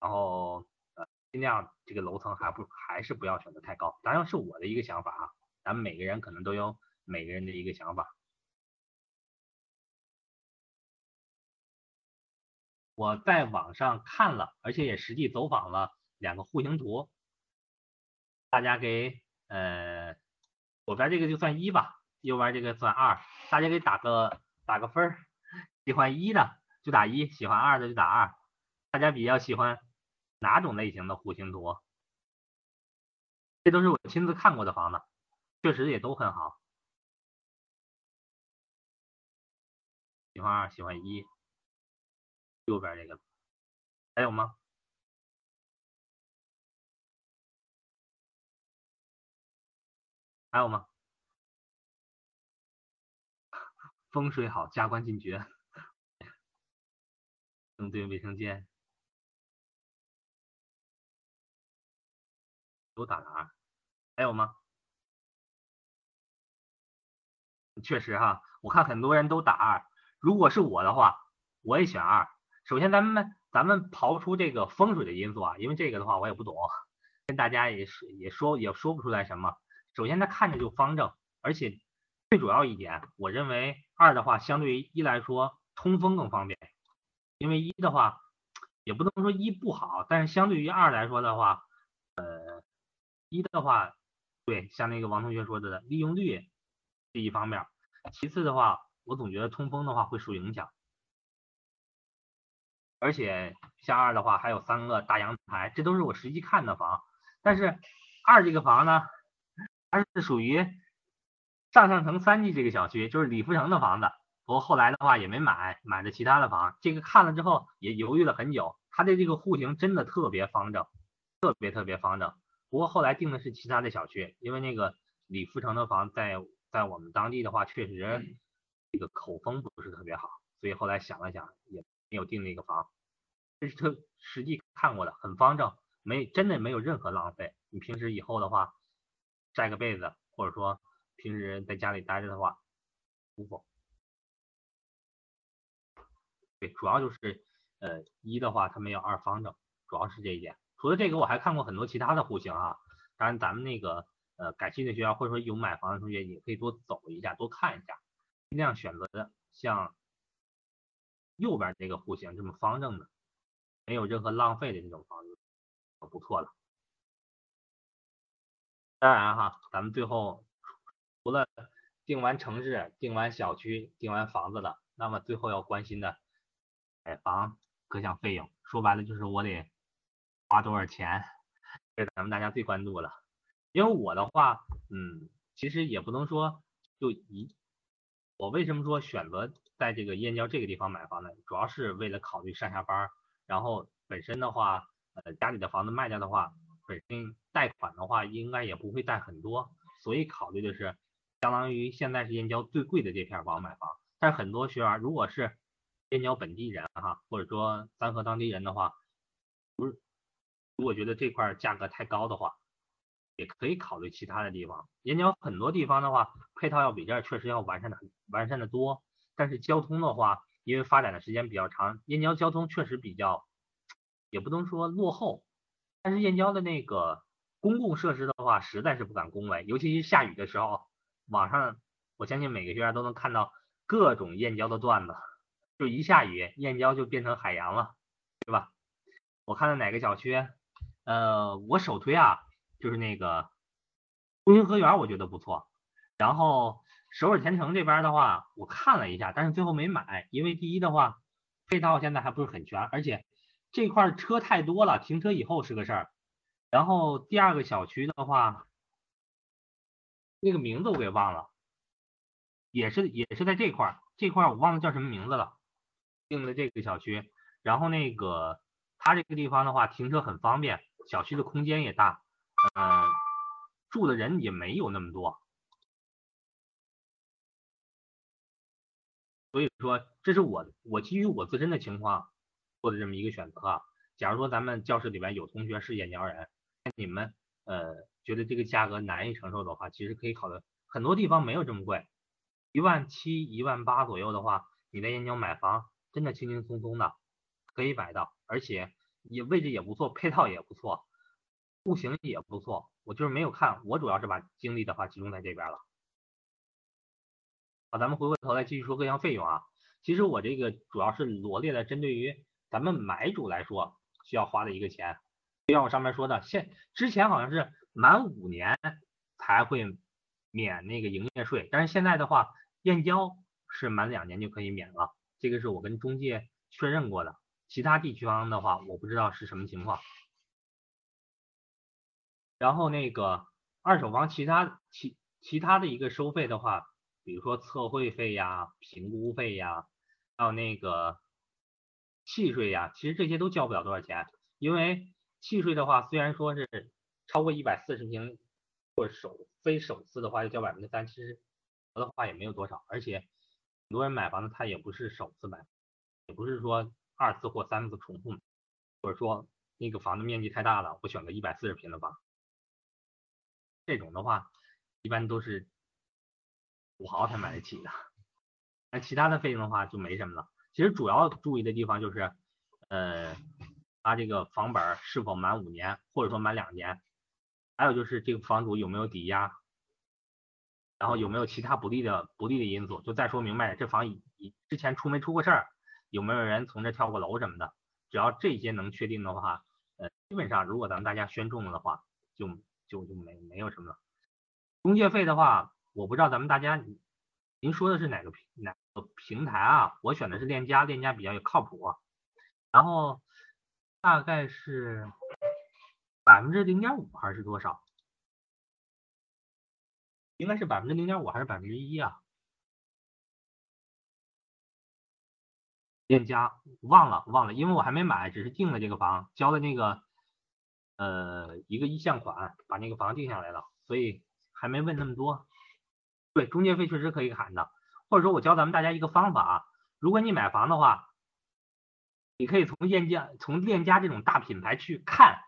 然后呃。尽量这个楼层还不还是不要选择太高，当然是我的一个想法啊，咱们每个人可能都有每个人的一个想法。我在网上看了，而且也实际走访了两个户型图，大家给呃左边这个就算一吧，右边这个算二，大家给打个打个分儿，喜欢一的就打一，喜欢二的就打二，大家比较喜欢。哪种类型的户型图？这都是我亲自看过的房子，确实也都很好。喜欢二，喜欢一，右边这个还有吗？还有吗？风水好，加官进爵。正对卫生间。都打了二，还有吗？确实哈，我看很多人都打二。如果是我的话，我也选二。首先，咱们咱们刨出这个风水的因素啊，因为这个的话我也不懂，跟大家也说也说也说不出来什么。首先，它看着就方正，而且最主要一点，我认为二的话相对于一来说通风更方便，因为一的话也不能说一不好，但是相对于二来说的话，呃。一的话，对，像那个王同学说的，利用率是一方面。其次的话，我总觉得通风的话会受影响。而且像二的话，还有三个大阳台，这都是我实际看的房。但是二这个房呢，它是属于上上城三季这个小区，就是李福成的房子。不过后来的话也没买，买的其他的房。这个看了之后也犹豫了很久，它的这个户型真的特别方正，特别特别方正。不过后来定的是其他的小区，因为那个李富成的房在在我们当地的话，确实这个口风不是特别好，所以后来想了想，也没有定那个房。这是特实际看过的，很方正，没真的没有任何浪费。你平时以后的话，晒个被子，或者说平时在家里待着的话，舒服。对，主要就是呃一的话，它没有二方正，主要是这一点。除了这个，我还看过很多其他的户型啊。当然，咱们那个呃感兴趣的学校或者说有买房的同学，也可以多走一下，多看一下，尽量选择像右边这个户型这么方正的，没有任何浪费的这种房子，就不错了。当然哈，咱们最后除了定完城市、定完小区、定完房子了，那么最后要关心的买房各项费用，说白了就是我得。花多少钱？这咱们大家最关注了。因为我的话，嗯，其实也不能说就一。我为什么说选择在这个燕郊这个地方买房呢？主要是为了考虑上下班，然后本身的话，呃，家里的房子卖掉的话，本身贷款的话应该也不会贷很多，所以考虑的是相当于现在是燕郊最贵的这片房买房。但是很多学员如果是燕郊本地人哈，或者说三河当地人的话，不是。如果觉得这块价格太高的话，也可以考虑其他的地方。燕郊很多地方的话，配套要比这儿确实要完善的完善的多。但是交通的话，因为发展的时间比较长，燕郊交通确实比较，也不能说落后。但是燕郊的那个公共设施的话，实在是不敢恭维。尤其是下雨的时候，网上我相信每个学员都能看到各种燕郊的段子，就一下雨，燕郊就变成海洋了，对吧？我看到哪个小区？呃，我首推啊，就是那个中心河园，我觉得不错。然后首尔天成这边的话，我看了一下，但是最后没买，因为第一的话，配套现在还不是很全，而且这块车太多了，停车以后是个事儿。然后第二个小区的话，那个名字我给忘了，也是也是在这块儿，这块儿我忘了叫什么名字了，定的这个小区。然后那个它这个地方的话，停车很方便。小区的空间也大，嗯，住的人也没有那么多，所以说这是我我基于我自身的情况做的这么一个选择啊。假如说咱们教室里面有同学是燕郊人，你们呃觉得这个价格难以承受的话，其实可以考虑很多地方没有这么贵，一万七一万八左右的话，你在燕郊买房真的轻轻松松的可以买到，而且。也位置也不错，配套也不错，户型也不错。我就是没有看，我主要是把精力的话集中在这边了。好，咱们回过头来继续说各项费用啊。其实我这个主要是罗列的针对于咱们买主来说需要花的一个钱。就像我上面说的，现之前好像是满五年才会免那个营业税，但是现在的话，燕郊是满两年就可以免了。这个是我跟中介确认过的。其他地区方的话，我不知道是什么情况。然后那个二手房其他其其他的一个收费的话，比如说测绘费呀、评估费呀，还有那个契税呀，其实这些都交不了多少钱。因为契税的话，虽然说是超过一百四十平或首非首次的话要交百分之三，其实的话也没有多少。而且很多人买房子他也不是首次买，也不是说。二次或三次重复，或者说那个房子面积太大了，我选个一百四十平的房，这种的话一般都是土豪才买得起的。那其他的费用的话就没什么了。其实主要注意的地方就是，呃，他这个房本是否满五年，或者说满两年，还有就是这个房主有没有抵押，然后有没有其他不利的不利的因素。就再说明白，这房以之前出没出过事儿。有没有人从这跳过楼什么的？只要这些能确定的话，呃，基本上如果咱们大家选中了的话，就就就没没有什么了。中介费的话，我不知道咱们大家您说的是哪个平哪平台啊？我选的是链家，链家比较靠谱。然后大概是百分之零点五还是多少？应该是百分之零点五还是百分之一啊？链家忘了忘了，因为我还没买，只是定了这个房，交了那个呃一个意向款，把那个房定下来了，所以还没问那么多。对，中介费确实可以砍的，或者说我教咱们大家一个方法啊，如果你买房的话，你可以从链家从链家这种大品牌去看，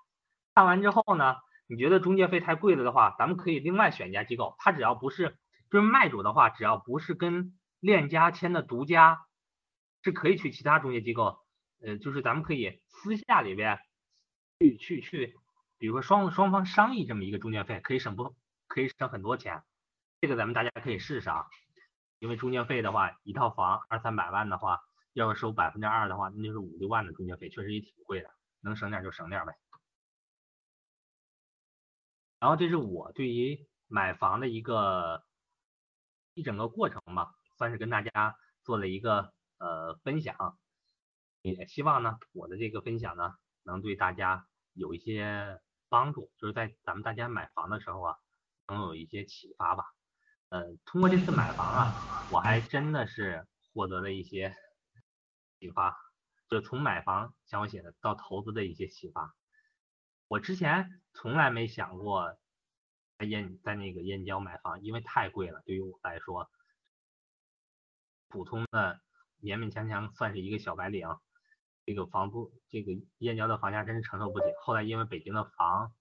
看完之后呢，你觉得中介费太贵了的话，咱们可以另外选一家机构，他只要不是就是卖主的话，只要不是跟链家签的独家，是可以去其他中介机构，呃，就是咱们可以私下里边去去去，比如说双双方商议这么一个中介费，可以省不可以省很多钱。这个咱们大家可以试试啊，因为中介费的话，一套房二三百万的话，要是收百分之二的话，那就是五六万的中介费，确实也挺贵的，能省点就省点呗。然后这是我对于买房的一个一整个过程吧，算是跟大家做了一个呃分享，也希望呢我的这个分享呢能对大家有一些帮助，就是在咱们大家买房的时候啊，能有一些启发吧。呃，通过这次买房啊，我还真的是获得了一些启发，就从买房像我写的到投资的一些启发。我之前从来没想过在燕在那个燕郊买房，因为太贵了，对于我来说，普通的勉勉强强算是一个小白领，这个房租这个燕郊的房价真是承受不起。后来因为北京的房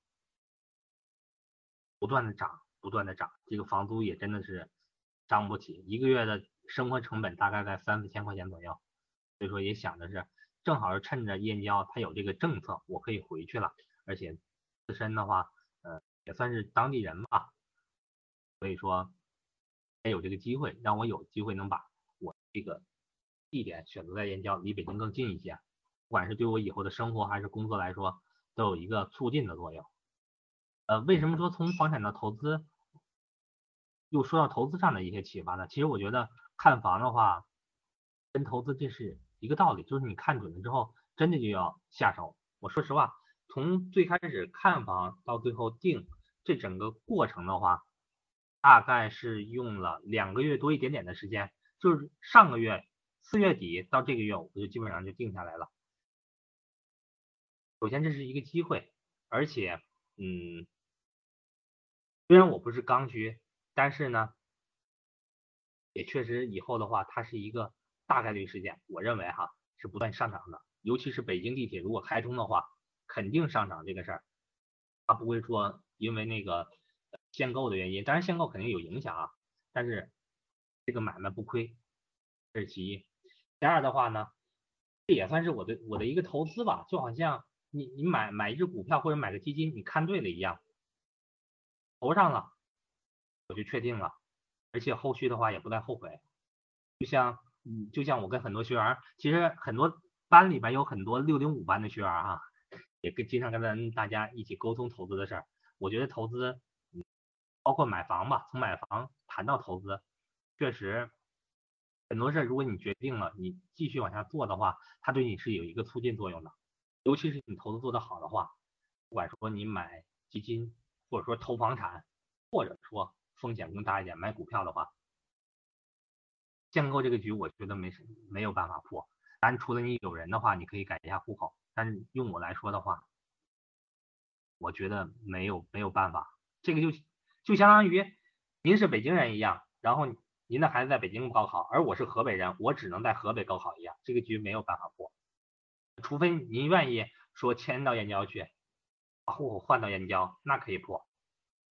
不断的涨。不断的涨，这个房租也真的是涨不起，一个月的生活成本大概在三四千块钱左右，所以说也想的是，正好是趁着燕郊它有这个政策，我可以回去了，而且自身的话，呃，也算是当地人吧，所以说也有这个机会，让我有机会能把我这个地点选择在燕郊，离北京更近一些，不管是对我以后的生活还是工作来说，都有一个促进的作用。呃，为什么说从房产到投资，又说到投资上的一些启发呢？其实我觉得看房的话，跟投资这是一个道理，就是你看准了之后，真的就要下手。我说实话，从最开始看房到最后定，这整个过程的话，大概是用了两个月多一点点的时间，就是上个月四月底到这个月，我就基本上就定下来了。首先这是一个机会，而且，嗯。虽然我不是刚需，但是呢，也确实以后的话，它是一个大概率事件。我认为哈是不断上涨的，尤其是北京地铁如果开通的话，肯定上涨这个事儿，它不会说因为那个限购的原因，当然限购肯定有影响啊，但是这个买卖不亏，这是其一。第二的话呢，这也算是我的我的一个投资吧，就好像你你买买一只股票或者买个基金，你看对了一样。投上了，我就确定了，而且后续的话也不再后悔。就像，就像我跟很多学员，其实很多班里边有很多六零五班的学员哈，也跟经常跟咱大家一起沟通投资的事儿。我觉得投资，包括买房吧，从买房谈到投资，确实很多事儿，如果你决定了，你继续往下做的话，它对你是有一个促进作用的。尤其是你投资做得好的话，不管说你买基金。或者说投房产，或者说风险更大一点买股票的话，限购这个局我觉得没没有办法破。但除了你有人的话，你可以改一下户口。但是用我来说的话，我觉得没有没有办法。这个就就相当于您是北京人一样，然后您的孩子在北京高考，而我是河北人，我只能在河北高考一样。这个局没有办法破，除非您愿意说迁到燕郊去。把户口换到燕郊，那可以破。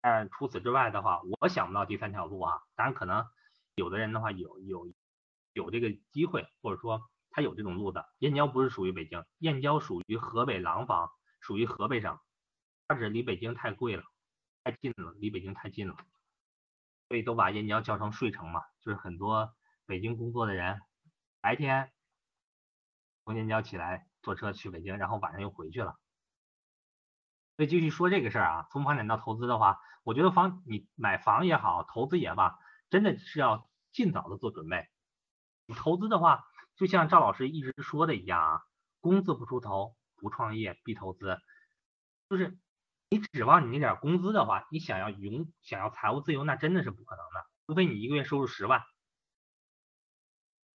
但除此之外的话，我想不到第三条路啊。当然，可能有的人的话有有有这个机会，或者说他有这种路子。燕郊不是属于北京，燕郊属于河北廊坊，属于河北省，它只是离北京太贵了，太近了，离北京太近了，所以都把燕郊叫成睡城嘛。就是很多北京工作的人，白天从燕郊起来坐车去北京，然后晚上又回去了。所以继续说这个事儿啊，从房产到投资的话，我觉得房你买房也好，投资也罢，真的是要尽早的做准备。你投资的话，就像赵老师一直说的一样啊，工资不出头，不创业必投资。就是你指望你那点工资的话，你想要永想要财务自由，那真的是不可能的。除非你一个月收入十万，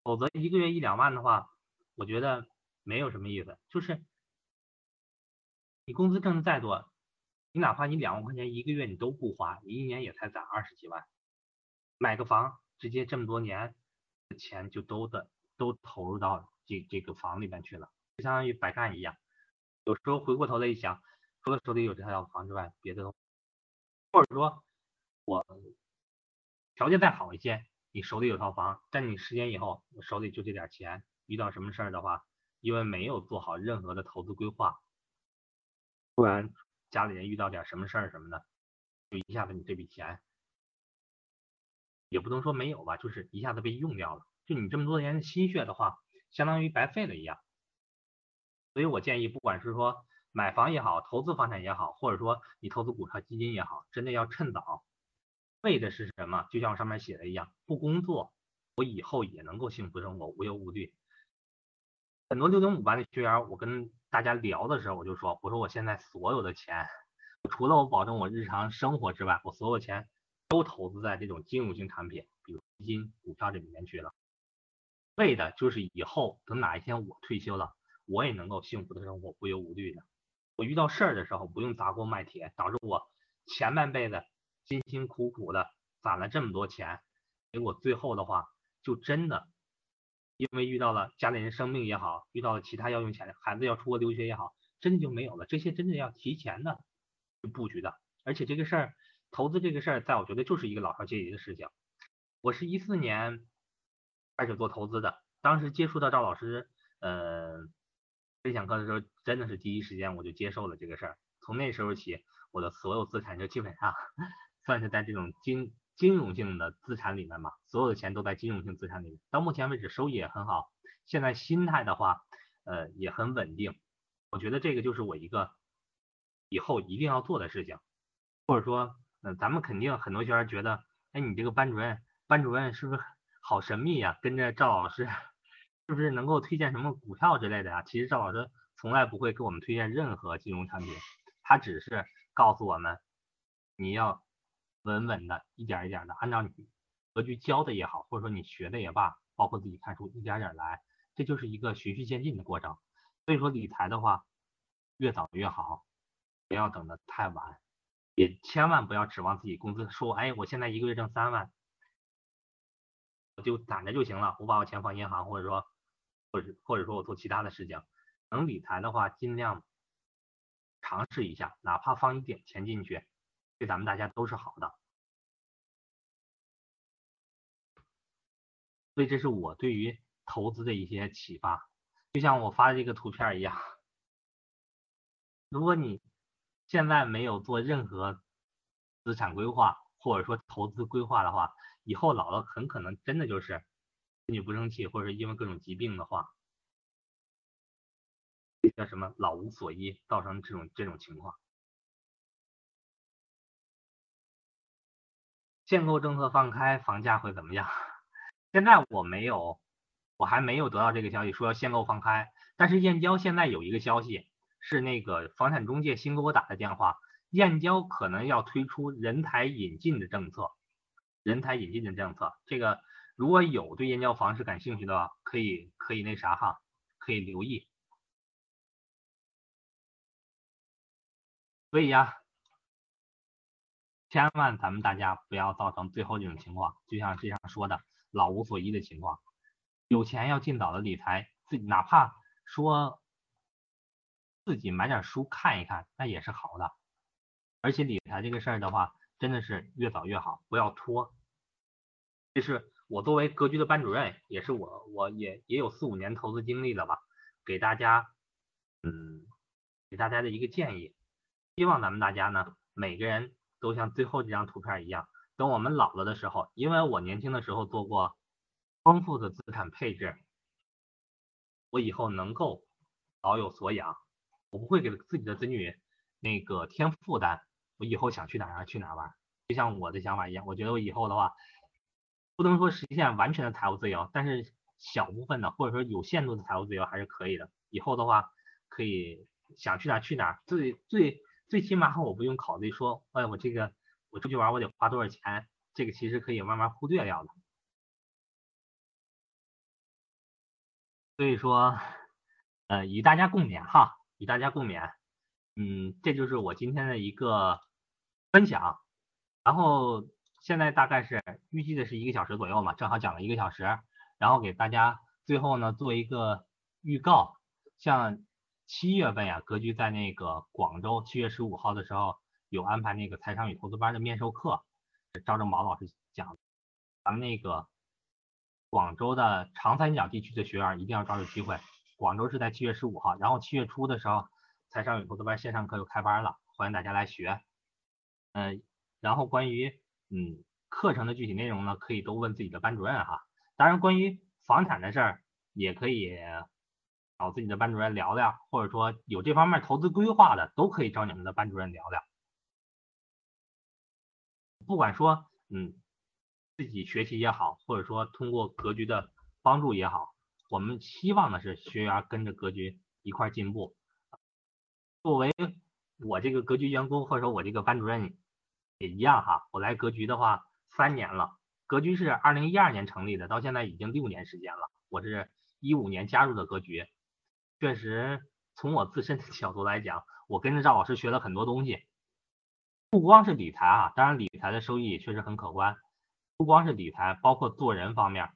否则一个月一两万的话，我觉得没有什么意思。就是你工资挣的再多，你哪怕你两万块钱一个月你都不花，你一年也才攒二十几万，买个房直接这么多年的钱就都的都投入到这这个房里面去了，就相当于白干一样。有时候回过头来一想，除了手里有这套房之外，别的都，或者说我条件再好一些，你手里有套房，但你十年以后我手里就这点钱，遇到什么事儿的话，因为没有做好任何的投资规划，突然家里人遇到点什么事儿什么的，就一下子你这笔钱，也不能说没有吧，就是一下子被用掉了，就你这么多年的心血的话，相当于白费了一样。所以我建议，不管是说买房也好，投资房产也好，或者说你投资股票基金也好，真的要趁早。为的是什么？就像我上面写的一样，不工作，我以后也能够幸福生活，无忧无虑。很多六零五班的学员，我跟大家聊的时候，我就说，我说我现在所有的钱，除了我保证我日常生活之外，我所有钱都投资在这种金融性产品，比如基金、股票这里面去了。为的就是以后等哪一天我退休了。我也能够幸福的生活，无忧无虑的。我遇到事儿的时候，不用砸锅卖铁，导致我前半辈子辛辛苦苦的攒了这么多钱，结果最后的话，就真的因为遇到了家里人生病也好，遇到了其他要用钱，孩子要出国留学也好，真的就没有了。这些真的要提前的去布局的。而且这个事儿，投资这个事儿，在我觉得就是一个老少皆宜的事情。我是一四年开始做投资的，当时接触到赵老师，呃。分享课的时候，真的是第一时间我就接受了这个事儿。从那时候起，我的所有资产就基本上 算是在这种金金融性的资产里面嘛，所有的钱都在金融性资产里面。到目前为止，收益也很好。现在心态的话，呃，也很稳定。我觉得这个就是我一个以后一定要做的事情。或者说，嗯，咱们肯定很多学员觉得，哎，你这个班主任，班主任是不是好神秘呀？跟着赵老师。是不是能够推荐什么股票之类的呀？其实赵老师从来不会给我们推荐任何金融产品，他只是告诉我们，你要稳稳的一点一点的按照你格局教的也好，或者说你学的也罢，包括自己看书一点点来，这就是一个循序渐进的过程。所以说理财的话，越早越好，不要等的太晚，也千万不要指望自己工资说，哎，我现在一个月挣三万，我就攒着就行了，我把我钱放银行，或者说。或者或者说我做其他的事情，能理财的话，尽量尝试一下，哪怕放一点钱进去，对咱们大家都是好的。所以这是我对于投资的一些启发，就像我发的这个图片一样。如果你现在没有做任何资产规划或者说投资规划的话，以后老了很可能真的就是。身体不争气，或者是因为各种疾病的话，叫什么老无所依，造成这种这种情况。限购政策放开，房价会怎么样？现在我没有，我还没有得到这个消息说要限购放开。但是燕郊现在有一个消息，是那个房产中介新给我打的电话，燕郊可能要推出人才引进的政策，人才引进的政策，这个。如果有对燕郊房市感兴趣的，可以可以那啥哈，可以留意。所以呀，千万咱们大家不要造成最后这种情况，就像这上说的老无所依的情况。有钱要尽早的理财，自己哪怕说自己买点书看一看，那也是好的。而且理财这个事儿的话，真的是越早越好，不要拖。这是。我作为格局的班主任，也是我，我也也有四五年投资经历了吧，给大家，嗯，给大家的一个建议，希望咱们大家呢，每个人都像最后这张图片一样，等我们老了的时候，因为我年轻的时候做过丰富的资产配置，我以后能够老有所养，我不会给自己的子女那个添负担，我以后想去哪儿去哪儿玩，就像我的想法一样，我觉得我以后的话。不能说实现完全的财务自由，但是小部分的或者说有限度的财务自由还是可以的。以后的话，可以想去哪去哪，最最最起码我不用考虑说，哎，我这个我出去玩我得花多少钱，这个其实可以慢慢忽略掉的。所以说，呃，与大家共勉哈，与大家共勉。嗯，这就是我今天的一个分享。然后现在大概是预计的是一个小时左右嘛，正好讲了一个小时。然后给大家最后呢做一个预告，像七月份呀，格局在那个广州七月十五号的时候有安排那个财商与投资班的面授课，赵正宝老师讲，咱们那个广州的长三角地区的学员一定要抓住机会。广州是在七月十五号，然后七月初的时候财商与投资班线上课又开班了，欢迎大家来学。嗯，然后关于嗯课程的具体内容呢，可以都问自己的班主任哈。当然，关于房产的事儿，也可以找自己的班主任聊聊，或者说有这方面投资规划的，都可以找你们的班主任聊聊。不管说，嗯，自己学习也好，或者说通过格局的帮助也好，我们希望的是学员跟着格局一块进步。作为我这个格局员工，或者说我这个班主任也一样哈，我来格局的话三年了。格局是二零一二年成立的，到现在已经六年时间了。我是一五年加入的格局，确实从我自身的角度来讲，我跟着赵老师学了很多东西，不光是理财啊，当然理财的收益也确实很可观。不光是理财，包括做人方面，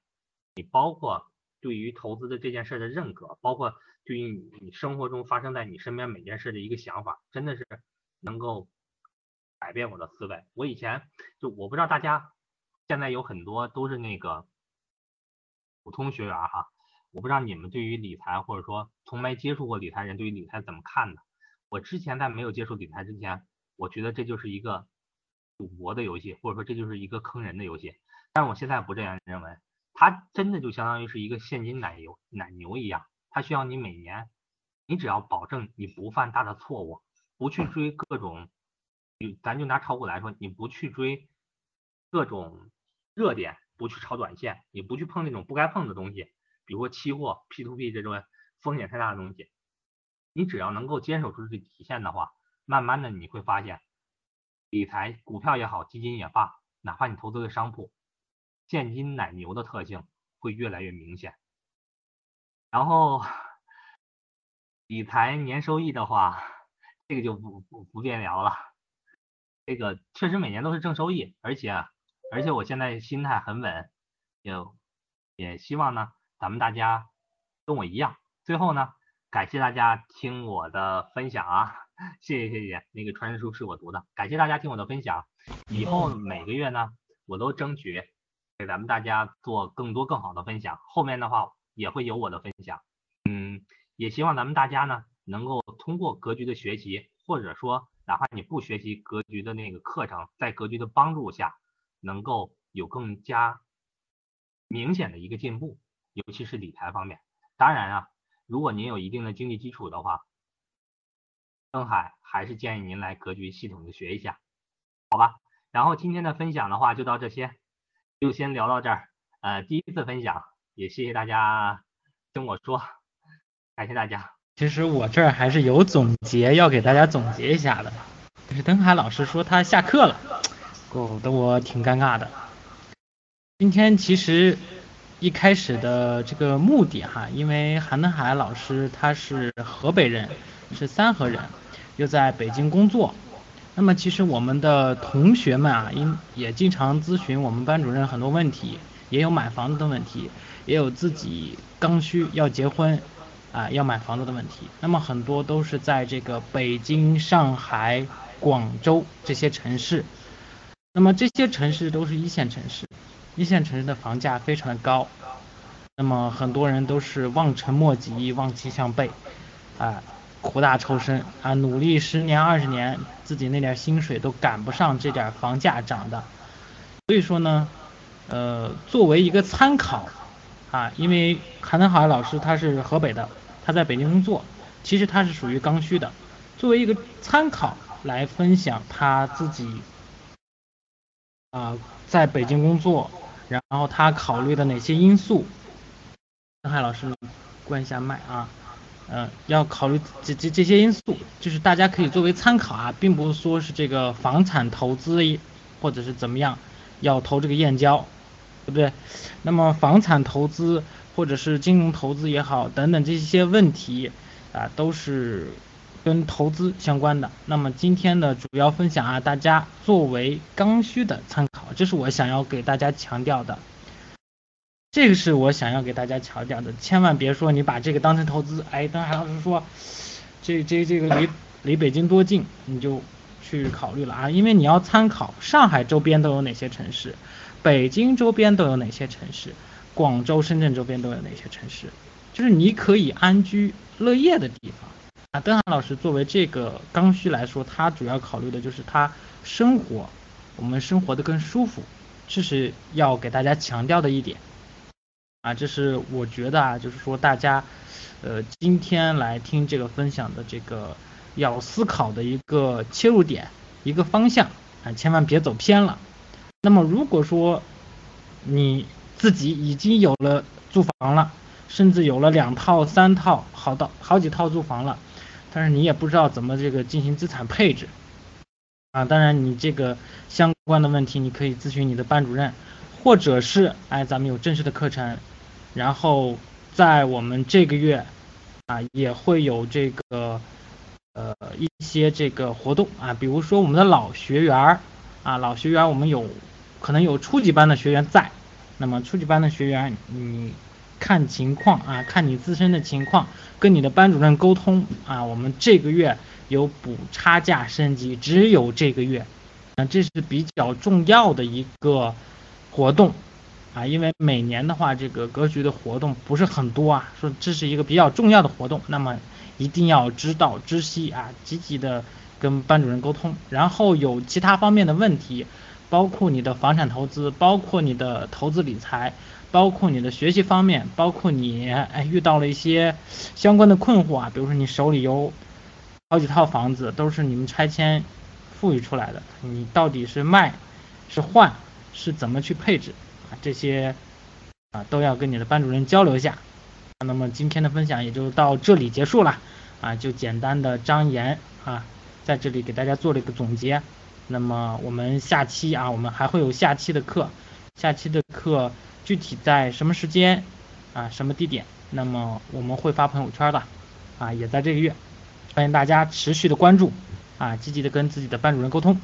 你包括对于投资的这件事的认可，包括对于你生活中发生在你身边每件事的一个想法，真的是能够改变我的思维。我以前就我不知道大家。现在有很多都是那个普通学员哈，我不知道你们对于理财或者说从没接触过理财人对于理财怎么看的？我之前在没有接触理财之前，我觉得这就是一个赌博的游戏，或者说这就是一个坑人的游戏。但我现在不这样认为，它真的就相当于是一个现金奶油奶牛一样，它需要你每年，你只要保证你不犯大的错误，不去追各种，咱就拿炒股来说，你不去追各种。热点不去炒短线，你不去碰那种不该碰的东西，比如说期货、P to P 这种风险太大的东西。你只要能够坚守住这底线的话，慢慢的你会发现，理财、股票也好，基金也罢，哪怕你投资的商铺，现金奶牛的特性会越来越明显。然后理财年收益的话，这个就不不不便聊了。这个确实每年都是正收益，而且。而且我现在心态很稳，也也希望呢，咱们大家跟我一样。最后呢，感谢大家听我的分享啊，谢谢谢谢。那个传声书是我读的，感谢大家听我的分享。以后每个月呢，我都争取给咱们大家做更多更好的分享。后面的话也会有我的分享，嗯，也希望咱们大家呢，能够通过格局的学习，或者说哪怕你不学习格局的那个课程，在格局的帮助下。能够有更加明显的一个进步，尤其是理财方面。当然啊，如果您有一定的经济基础的话，邓海还是建议您来格局系统的学一下，好吧？然后今天的分享的话就到这些，就先聊到这儿。呃，第一次分享，也谢谢大家听我说，感谢大家。其实我这儿还是有总结要给大家总结一下的，就是登海老师说他下课了。搞得我挺尴尬的。今天其实一开始的这个目的哈，因为韩登海老师他是河北人，是三河人，又在北京工作。那么其实我们的同学们啊，因也经常咨询我们班主任很多问题，也有买房子的问题，也有自己刚需要结婚啊要买房子的问题。那么很多都是在这个北京、上海、广州这些城市。那么这些城市都是一线城市，一线城市的房价非常的高，那么很多人都是望尘莫及、望其项背，啊，苦大仇深啊，努力十年二十年，自己那点薪水都赶不上这点房价涨的。所以说呢，呃，作为一个参考啊，因为韩登海老师他是河北的，他在北京工作，其实他是属于刚需的，作为一个参考来分享他自己。啊，在北京工作，然后他考虑的哪些因素？张海老师，关一下麦啊。嗯，要考虑这这这些因素，就是大家可以作为参考啊，并不是说是这个房产投资或者是怎么样，要投这个燕郊，对不对？那么房产投资或者是金融投资也好，等等这些问题啊，都是跟投资相关的。那么今天的主要分享啊，大家作为刚需的参考，这是我想要给大家强调的。这个是我想要给大家强调的，千万别说你把这个当成投资。哎，邓海老师说，这这这个离离北京多近，你就去考虑了啊，因为你要参考上海周边都有哪些城市，北京周边都有哪些城市，广州、深圳周边都有哪些城市，就是你可以安居乐业的地方啊。邓海老师作为这个刚需来说，他主要考虑的就是他生活，我们生活的更舒服，这是要给大家强调的一点。啊，这是我觉得啊，就是说大家，呃，今天来听这个分享的这个要思考的一个切入点，一个方向啊，千万别走偏了。那么如果说你自己已经有了住房了，甚至有了两套、三套，好到好几套住房了，但是你也不知道怎么这个进行资产配置啊，当然你这个相关的问题，你可以咨询你的班主任，或者是哎，咱们有正式的课程。然后在我们这个月啊，也会有这个呃一些这个活动啊，比如说我们的老学员儿啊，老学员我们有可能有初级班的学员在，那么初级班的学员你看情况啊，看你自身的情况，跟你的班主任沟通啊，我们这个月有补差价升级，只有这个月，那这是比较重要的一个活动。啊，因为每年的话，这个格局的活动不是很多啊，说这是一个比较重要的活动，那么一定要知道知悉啊，积极的跟班主任沟通。然后有其他方面的问题，包括你的房产投资，包括你的投资理财，包括你的学习方面，包括你哎遇到了一些相关的困惑啊，比如说你手里有好几套房子，都是你们拆迁富裕出来的，你到底是卖是换是怎么去配置？啊，这些啊都要跟你的班主任交流一下。那么今天的分享也就到这里结束了啊，就简单的张言啊，在这里给大家做了一个总结。那么我们下期啊，我们还会有下期的课，下期的课具体在什么时间啊，什么地点？那么我们会发朋友圈的啊，也在这个月，欢迎大家持续的关注啊，积极的跟自己的班主任沟通。